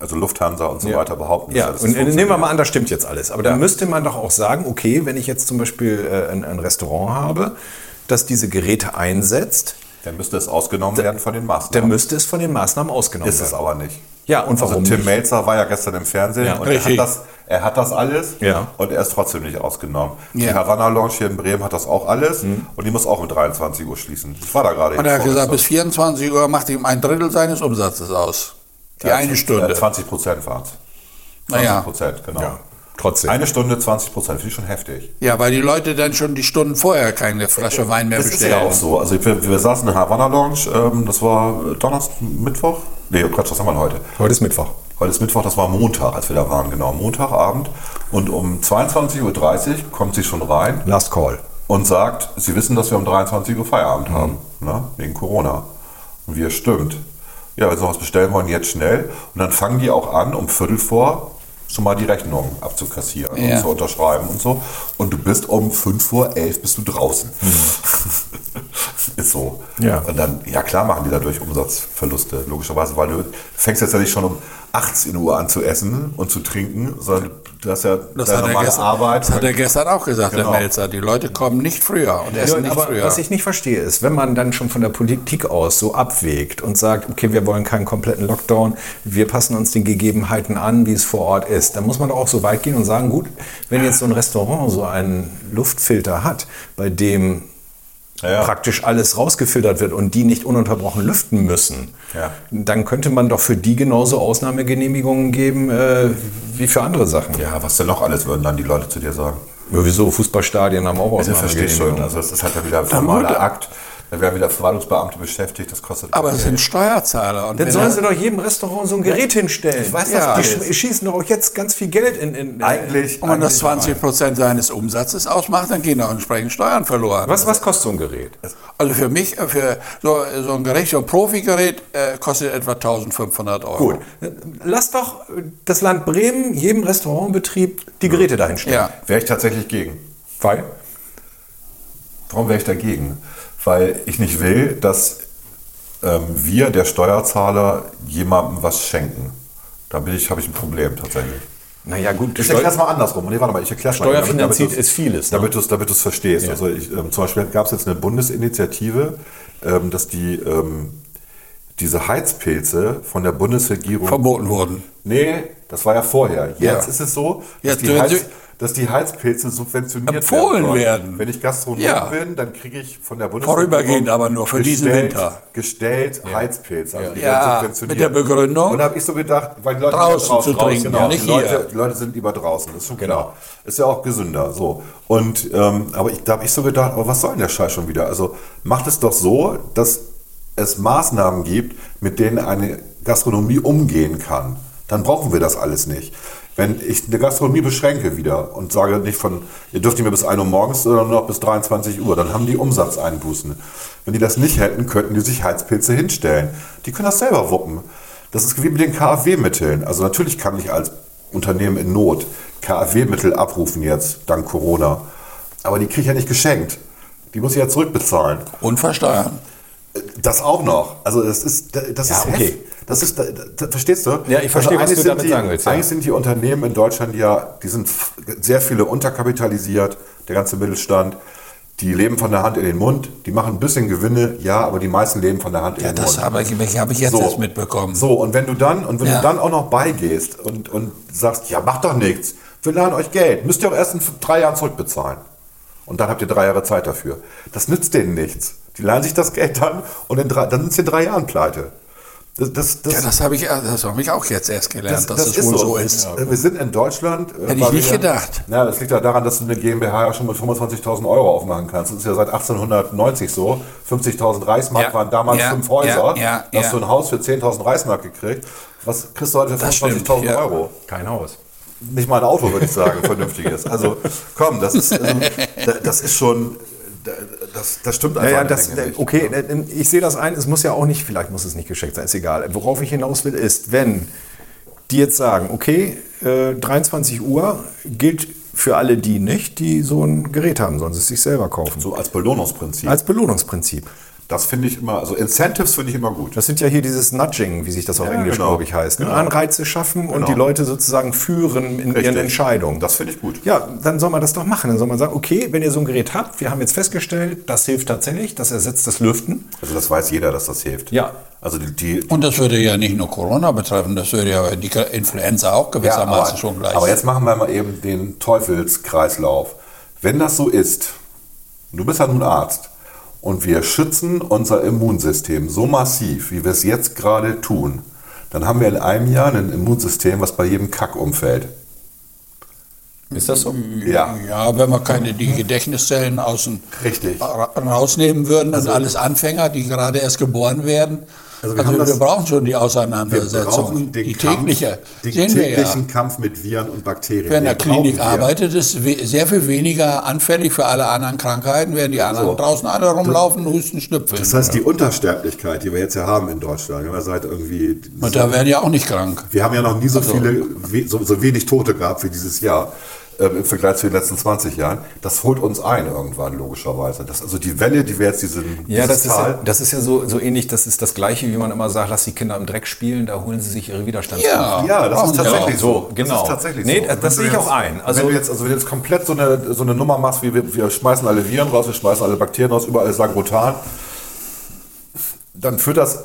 also Lufthansa und so Ja. weiter behaupten. Ja, und das äh, nehmen wir mal an, das stimmt jetzt alles. Aber dann Ja. müsste man doch auch sagen, okay, wenn ich jetzt zum Beispiel äh, ein, ein Restaurant habe, das diese Geräte einsetzt, Dann müsste es ausgenommen werden von den dann Maßnahmen. müsste es von den Maßnahmen ausgenommen Ist es werden. aber nicht. Ja, und Also warum Tim nicht? Melzer war ja gestern im Fernsehen Ja, und er hat, das, er hat das alles Ja. und er ist trotzdem nicht ausgenommen. Die Ja. Havanna Lounge hier in Bremen hat das auch alles Mhm. und die muss auch um 23 Uhr schließen. Ich war da gerade. Und er hat gesagt, bis vorgestern. 24 Uhr macht ihm ein Drittel seines Umsatzes aus. Die Ja, eine äh, Stunde. 20 Prozent waren es. 20 Naja. Prozent, genau. Ja, trotzdem. Eine Stunde 20 Prozent, finde ich schon heftig. Ja, weil die Leute dann schon die Stunden vorher keine Flasche Wein mehr Das ist bestellen. ja auch so. Also wir, wir saßen in der Havanna Lounge, ähm, das war Donnerstag, Mittwoch? Nee, Quatsch, was haben wir denn heute? Heute ist Mittwoch. Heute ist Mittwoch, das war Montag, als wir da waren, genau. Montagabend. Und um 22.30 Uhr kommt sie schon rein Last Call. und sagt, Sie wissen, dass wir um 23 Uhr Feierabend haben, ne? wegen Corona. Und wir, stimmt. Ja, wenn Sie noch was bestellen wollen, jetzt schnell. Und dann fangen die auch an, um Viertel vor schon mal die Rechnung abzukassieren Ja. und zu unterschreiben und so. Und du bist um 5 Uhr 11 bist du draußen. Ist so. Ja. Und dann, ja klar machen die dadurch Umsatzverluste, logischerweise, weil du fängst jetzt ja nicht schon um 18 Uhr an zu essen und zu trinken, sondern du hast ja Das hat, er gestern, Arbeit. das hat er gestern auch gesagt, Genau. der Melzer. Die Leute kommen nicht früher und essen nicht aber früher. was ich nicht verstehe, ist, wenn man dann schon von der Politik aus so abwägt und sagt, okay, wir wollen keinen kompletten Lockdown, wir passen uns den Gegebenheiten an, wie es vor Ort ist, dann muss man doch auch so weit gehen und sagen, gut, wenn jetzt so ein Restaurant so einen Luftfilter hat, bei dem Ja, praktisch alles rausgefiltert wird und die nicht ununterbrochen lüften müssen, Ja. dann könnte man doch für die genauso Ausnahmegenehmigungen geben äh, wie für andere Sachen. Ja, was denn noch alles würden dann die Leute zu dir sagen? Ja, wieso? Fußballstadien haben auch. Ausnahmegenehmigungen. Also das ist halt wieder ein formaler. Akt. Da werden wieder Verwaltungsbeamte beschäftigt, das kostet aber Geld. es sind Steuerzahler. Und Dann wenn sollen sie doch jedem Restaurant so ein Gerät hinstellen. Ich weiß, ja. das Die schießen doch auch jetzt ganz viel Geld in. in äh, eigentlich. wenn man das eigentlich 20 Prozent seines Umsatzes ausmacht, dann gehen auch entsprechend Steuern verloren. Was, was kostet so ein Gerät? Also für mich, äh, für so, so ein Gerät, so ein Profigerät, äh, kostet etwa 1500 Euro. Gut. Lass doch das Land Bremen jedem Restaurantbetrieb die Geräte dahin stellen. Ja. Wäre ich tatsächlich gegen. Weil? Warum wäre ich dagegen? Weil ich nicht will, dass ähm, wir, der Steuerzahler, jemandem was schenken. Da bin ich, habe ich ein Problem tatsächlich. Naja, gut. Ich erkläre es mal andersrum. Nee, warte mal, ich erkläre mal. Steuerfinanziert ist vieles, ne? Damit du es damit du's verstehst. Ja. Also ich, ähm, zum Beispiel gab es jetzt eine Bundesinitiative, ähm, dass die ähm, diese Heizpilze von der Bundesregierung Verboten wurden. Nee, das war ja vorher. Jetzt Ja. ist es so, dass, Jetzt die, Heiz, dass die Heizpilze subventioniert Empfohlen sollen. werden. Wenn ich Gastronom Ja. bin, dann kriege ich von der Bundesregierung Vorübergehend aber nur für diesen gestellt- Winter. Gestellt Heizpilze. Also die Ja, werden subventioniert. mit der Begründung, Und da habe ich so gedacht, weil die Leute draußen sind ja zu trinken, genau, ja, nicht die, Leute, hier. die Leute sind lieber draußen, das ist schon Genau. klar. Ist ja auch gesünder. So. Und ähm, aber ich, da habe ich so gedacht, aber was soll denn der Scheiß schon wieder? Also macht es doch so, dass es Maßnahmen gibt, mit denen eine Gastronomie umgehen kann. Dann brauchen wir das alles nicht. Wenn ich eine Gastronomie beschränke wieder und sage nicht von, ihr dürft nicht mehr bis 1 Uhr morgens, sondern nur noch bis 23 Uhr, dann haben die Umsatzeinbußen. Wenn die das nicht hätten, könnten die sich Heizpilze hinstellen. Die können das selber wuppen. Das ist wie mit den KfW-Mitteln. Also natürlich kann ich als Unternehmen in Not KfW-Mittel abrufen jetzt, dank Corona. Aber die kriege ich ja nicht geschenkt. Die muss ich ja zurückbezahlen. Und versteuern. Das auch noch. Also das ist, das Ja, ist okay. heft- Das ist, das, das, verstehst du? Ja, ich verstehe, was eigentlich du damit die, sagen willst, ja. Eigentlich sind die Unternehmen in Deutschland ja, die sind sehr viele unterkapitalisiert, der ganze Mittelstand. Die leben von der Hand in den Mund, die machen ein bisschen Gewinne, ja, aber die meisten leben von der Hand Ja, in den das Mund. habe ich, habe ich jetzt erst mitbekommen. So, und wenn du dann, und wenn Ja. du dann auch noch beigehst und, und sagst, ja, macht doch nichts, wir leihen euch Geld, müsst ihr auch erst in drei Jahren zurückbezahlen. Und dann habt ihr drei Jahre Zeit dafür. Das nützt denen nichts. Die leihen sich das Geld dann und in drei, dann sind sie in drei Jahren pleite. Das, das, das, Ja, das habe ich, das habe ich auch jetzt erst gelernt, dass es wohl so ist. Äh, Wir sind in Deutschland. äh, Hätte ich nicht wir- gedacht. Ja, das liegt ja daran, dass du eine GmbH ja schon mit 25.000 Euro aufmachen kannst. Das ist ja seit 1890 so. 50.000 Reichsmark Ja, waren damals ja, fünf Häuser. ja, ja, da hast ja. du ein Haus für 10.000 Reichsmark gekriegt. Was kriegst du heute für Das stimmt, 25.000 ja. Euro? Kein Haus. Nicht mal ein Auto, würde ich sagen, ein vernünftiges. Also komm, das ist, also, da- das ist schon, das, das stimmt einfach Ja, ja, das, nicht. okay, äh, ich sehe das ein, es muss ja auch nicht, vielleicht muss es nicht geschenkt sein, ist egal. Worauf ich hinaus will, ist, wenn die jetzt sagen, okay, äh, 23 Uhr gilt für alle die nicht, die so ein Gerät haben, sollen sie es sich selber kaufen. So als Belohnungsprinzip. Als Belohnungsprinzip. Das finde ich immer, also Incentives finde ich immer gut. Das sind ja hier dieses Nudging, wie sich das auf Ja, Englisch, genau. glaube ich, heißt. Ne? Genau. Anreize schaffen und Genau. die Leute sozusagen führen in ihren Richtig. Entscheidungen. Das finde ich gut. Ja, dann soll man das doch machen. Dann soll man sagen, okay, wenn ihr so ein Gerät habt, wir haben jetzt festgestellt, das hilft tatsächlich, das ersetzt das Lüften. Also das weiß jeder, dass das hilft. Ja. Also die, die Und das würde ja nicht nur Corona betreffen, das würde ja die Influenza auch ja, gewissermaßen aber, schon gleich. aber jetzt machen wir mal eben den Teufelskreislauf. Wenn das so ist, du bist ja nun Arzt und wir schützen unser Immunsystem so massiv, wie wir es jetzt gerade tun, dann haben wir in einem Jahr ein Immunsystem, was bei jedem Kack umfällt. Ist das so? Ja. Ja, wenn wir keine die Gedächtniszellen außen Richtig. ra- rausnehmen würden und alles Anfänger, die gerade erst geboren werden. Also Also wir wir, haben das- brauchen schon die Wir Auseinandersetzung. die Kampf, tägliche. den sehen wir ja. täglichen Kampf mit Viren und Bakterien. Wer in der Klinik wir. arbeitet, ist sehr viel weniger anfällig für alle anderen Krankheiten, während die anderen So. draußen alle rumlaufen, husten, schnüpfeln. Das heißt, die Untersterblichkeit, die wir jetzt ja haben in Deutschland, wir ja seit irgendwie und da werden ja auch nicht krank. Wir haben ja noch nie so viele, we- so, so wenig Tote gehabt wie dieses Jahr ähm, im Vergleich zu den letzten 20 Jahren. Das holt uns ein irgendwann, logischerweise. Das, also die Welle, die wir jetzt diesen, Ja, das ist ja, das ist ja so, so ähnlich, das ist das Gleiche, wie man immer sagt, lass die Kinder im Dreck spielen, da holen sie sich ihre Widerstandskraft. Ja, ja, das ist tatsächlich so. Genau. Das ist tatsächlich Nee, so. das Wenn sehe ich auch ein. Also- wenn du jetzt, also wenn du jetzt komplett so eine, so eine Nummer machst, wie wir, wir schmeißen alle Viren raus, wir schmeißen alle Bakterien raus, überall ist Sagrotan, dann führt das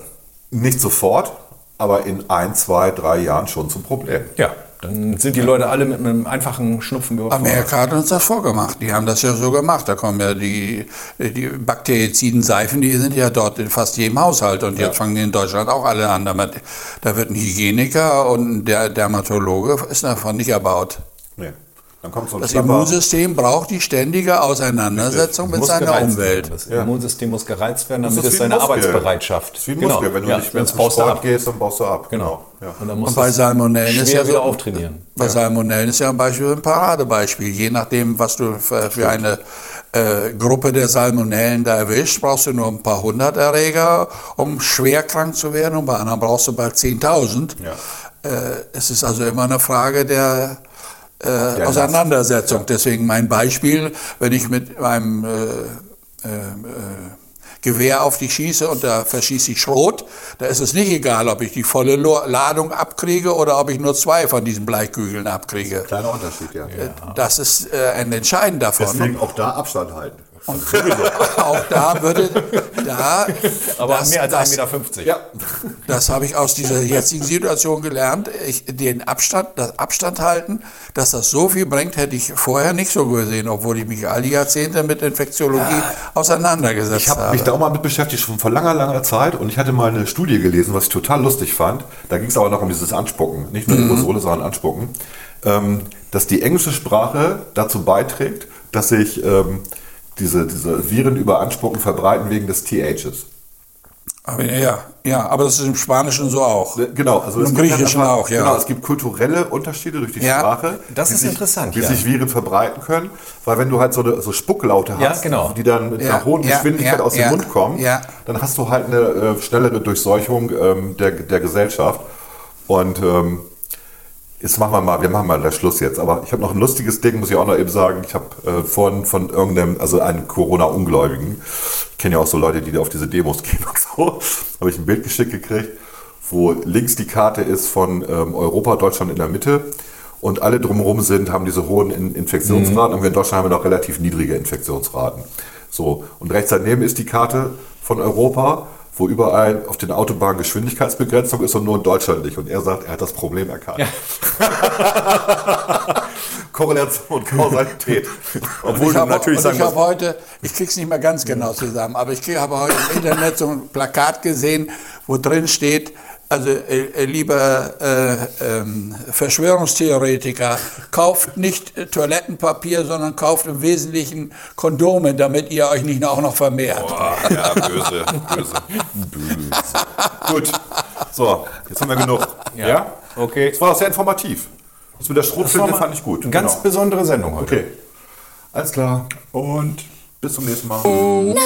nicht sofort, aber in ein, zwei, drei Jahren schon zum Problem. Ja, dann sind die Leute alle mit einem einfachen Schnupfen überfordert. Amerika hat uns das vorgemacht. Die haben das ja so gemacht. Da kommen ja die, die bakteriziden Seifen, die sind ja dort in fast jedem Haushalt. Und jetzt fangen die in Deutschland auch alle an. damit. Da wird ein Hygieniker und der Dermatologe ist davon nicht erbaut. Nee. Dann kommt so ein Das Schlapper- Immunsystem braucht die ständige Auseinandersetzung mit seiner Umwelt. Das Ja. Immunsystem muss gereizt werden, Das damit ist es seine Muskel. Arbeitsbereitschaft. Das ist wie ein Genau. Muskel. Wenn du ja, nicht mehr zum Sport ab. gehst, dann baust du ab. Genau. Ja. Und dann musst Und bei du Salmonellen ist ja wieder so, auftrainieren. Bei Salmonellen ist ja ein Beispiel ein Paradebeispiel. Je nachdem, was du für, für eine äh, Gruppe der Salmonellen da erwischt, brauchst du nur ein paar hundert Erreger, um schwer krank zu werden. Und bei anderen brauchst du bald 10.000. Ja. Äh, es ist also immer eine Frage der äh, Auseinandersetzung. Deswegen mein Beispiel, wenn ich mit meinem äh, äh, äh, Gewehr auf dich schieße und da verschieße ich Schrot, da ist es nicht egal, ob ich die volle Ladung abkriege oder ob ich nur zwei von diesen Bleikügeln abkriege. Kleiner Unterschied, ja. Das ist äh, ein Entscheidend davon. Deswegen auch da Abstand halten. Auch da würde, da, aber das, mehr als das, 1,50 Meter. Ja. Das habe ich aus dieser jetzigen Situation gelernt. Ich, den Abstand, das Abstand halten, dass das so viel bringt, hätte ich vorher nicht so gesehen, obwohl ich mich all die Jahrzehnte mit Infektiologie auseinandergesetzt Ich habe habe. mich da auch mal mit beschäftigt, schon vor langer, langer Zeit. Und ich hatte mal eine Studie gelesen, was ich total lustig fand. Da ging es aber noch um dieses Anspucken. Nicht nur Aerosole, sondern Anspucken. Ähm, dass die englische Sprache dazu beiträgt, dass sich ähm, diese, diese Viren über Anspucken verbreiten wegen des THs. Aber ja, ja, aber das ist im Spanischen so auch. Genau, also im Griechischen einfach- auch, ja. Genau, es gibt kulturelle Unterschiede durch die Ja, Sprache. das ist sich, interessant, Wie ja. sich Viren verbreiten können, weil wenn du halt so, eine, so Spucklaute Ja, hast, genau. die dann mit Ja, einer hohen ja, Geschwindigkeit ja, aus dem ja, Mund kommen, ja. dann hast du halt eine äh, schnellere Durchseuchung ähm, der, der Gesellschaft. Und ähm, jetzt machen wir mal, wir machen mal das Schluss jetzt. Aber ich habe noch ein lustiges Ding, muss ich auch noch eben sagen. Ich habe äh, vorhin von irgendeinem, also einem Corona-Ungläubigen, ich kenne ja auch so Leute, die auf diese Demos gehen und so, habe ich ein Bild geschickt gekriegt, wo links die Karte ist von ähm, Europa, Deutschland in der Mitte. Und alle drumherum sind, haben diese hohen In Infektionsraten. Und wir in Deutschland haben wir noch relativ niedrige Infektionsraten. So. Und rechts daneben ist die Karte von Europa, wo überall auf den Autobahnen Geschwindigkeitsbegrenzung ist und nur in Deutschland nicht. Und er sagt, er hat das Problem erkannt. Korrelation, Kausalität. Obwohl ich habe, natürlich und sagen ich habe heute, ich krieg's nicht mehr ganz genau zusammen, aber ich habe heute im Internet so ein Plakat gesehen, wo drin steht, also äh, äh, lieber äh, ähm, Verschwörungstheoretiker, kauft nicht äh, Toilettenpapier, sondern kauft im Wesentlichen Kondome, damit ihr euch nicht auch noch vermehrt. ja, böse, böse, böse. Gut, so, jetzt haben wir genug. Ja? Okay. Das war auch sehr informativ. Das mit der Schrotflinte fand ich gut. Eine ganz Genau. besondere Sendung heute. Okay, alles klar. Und bis zum nächsten Mal. Na,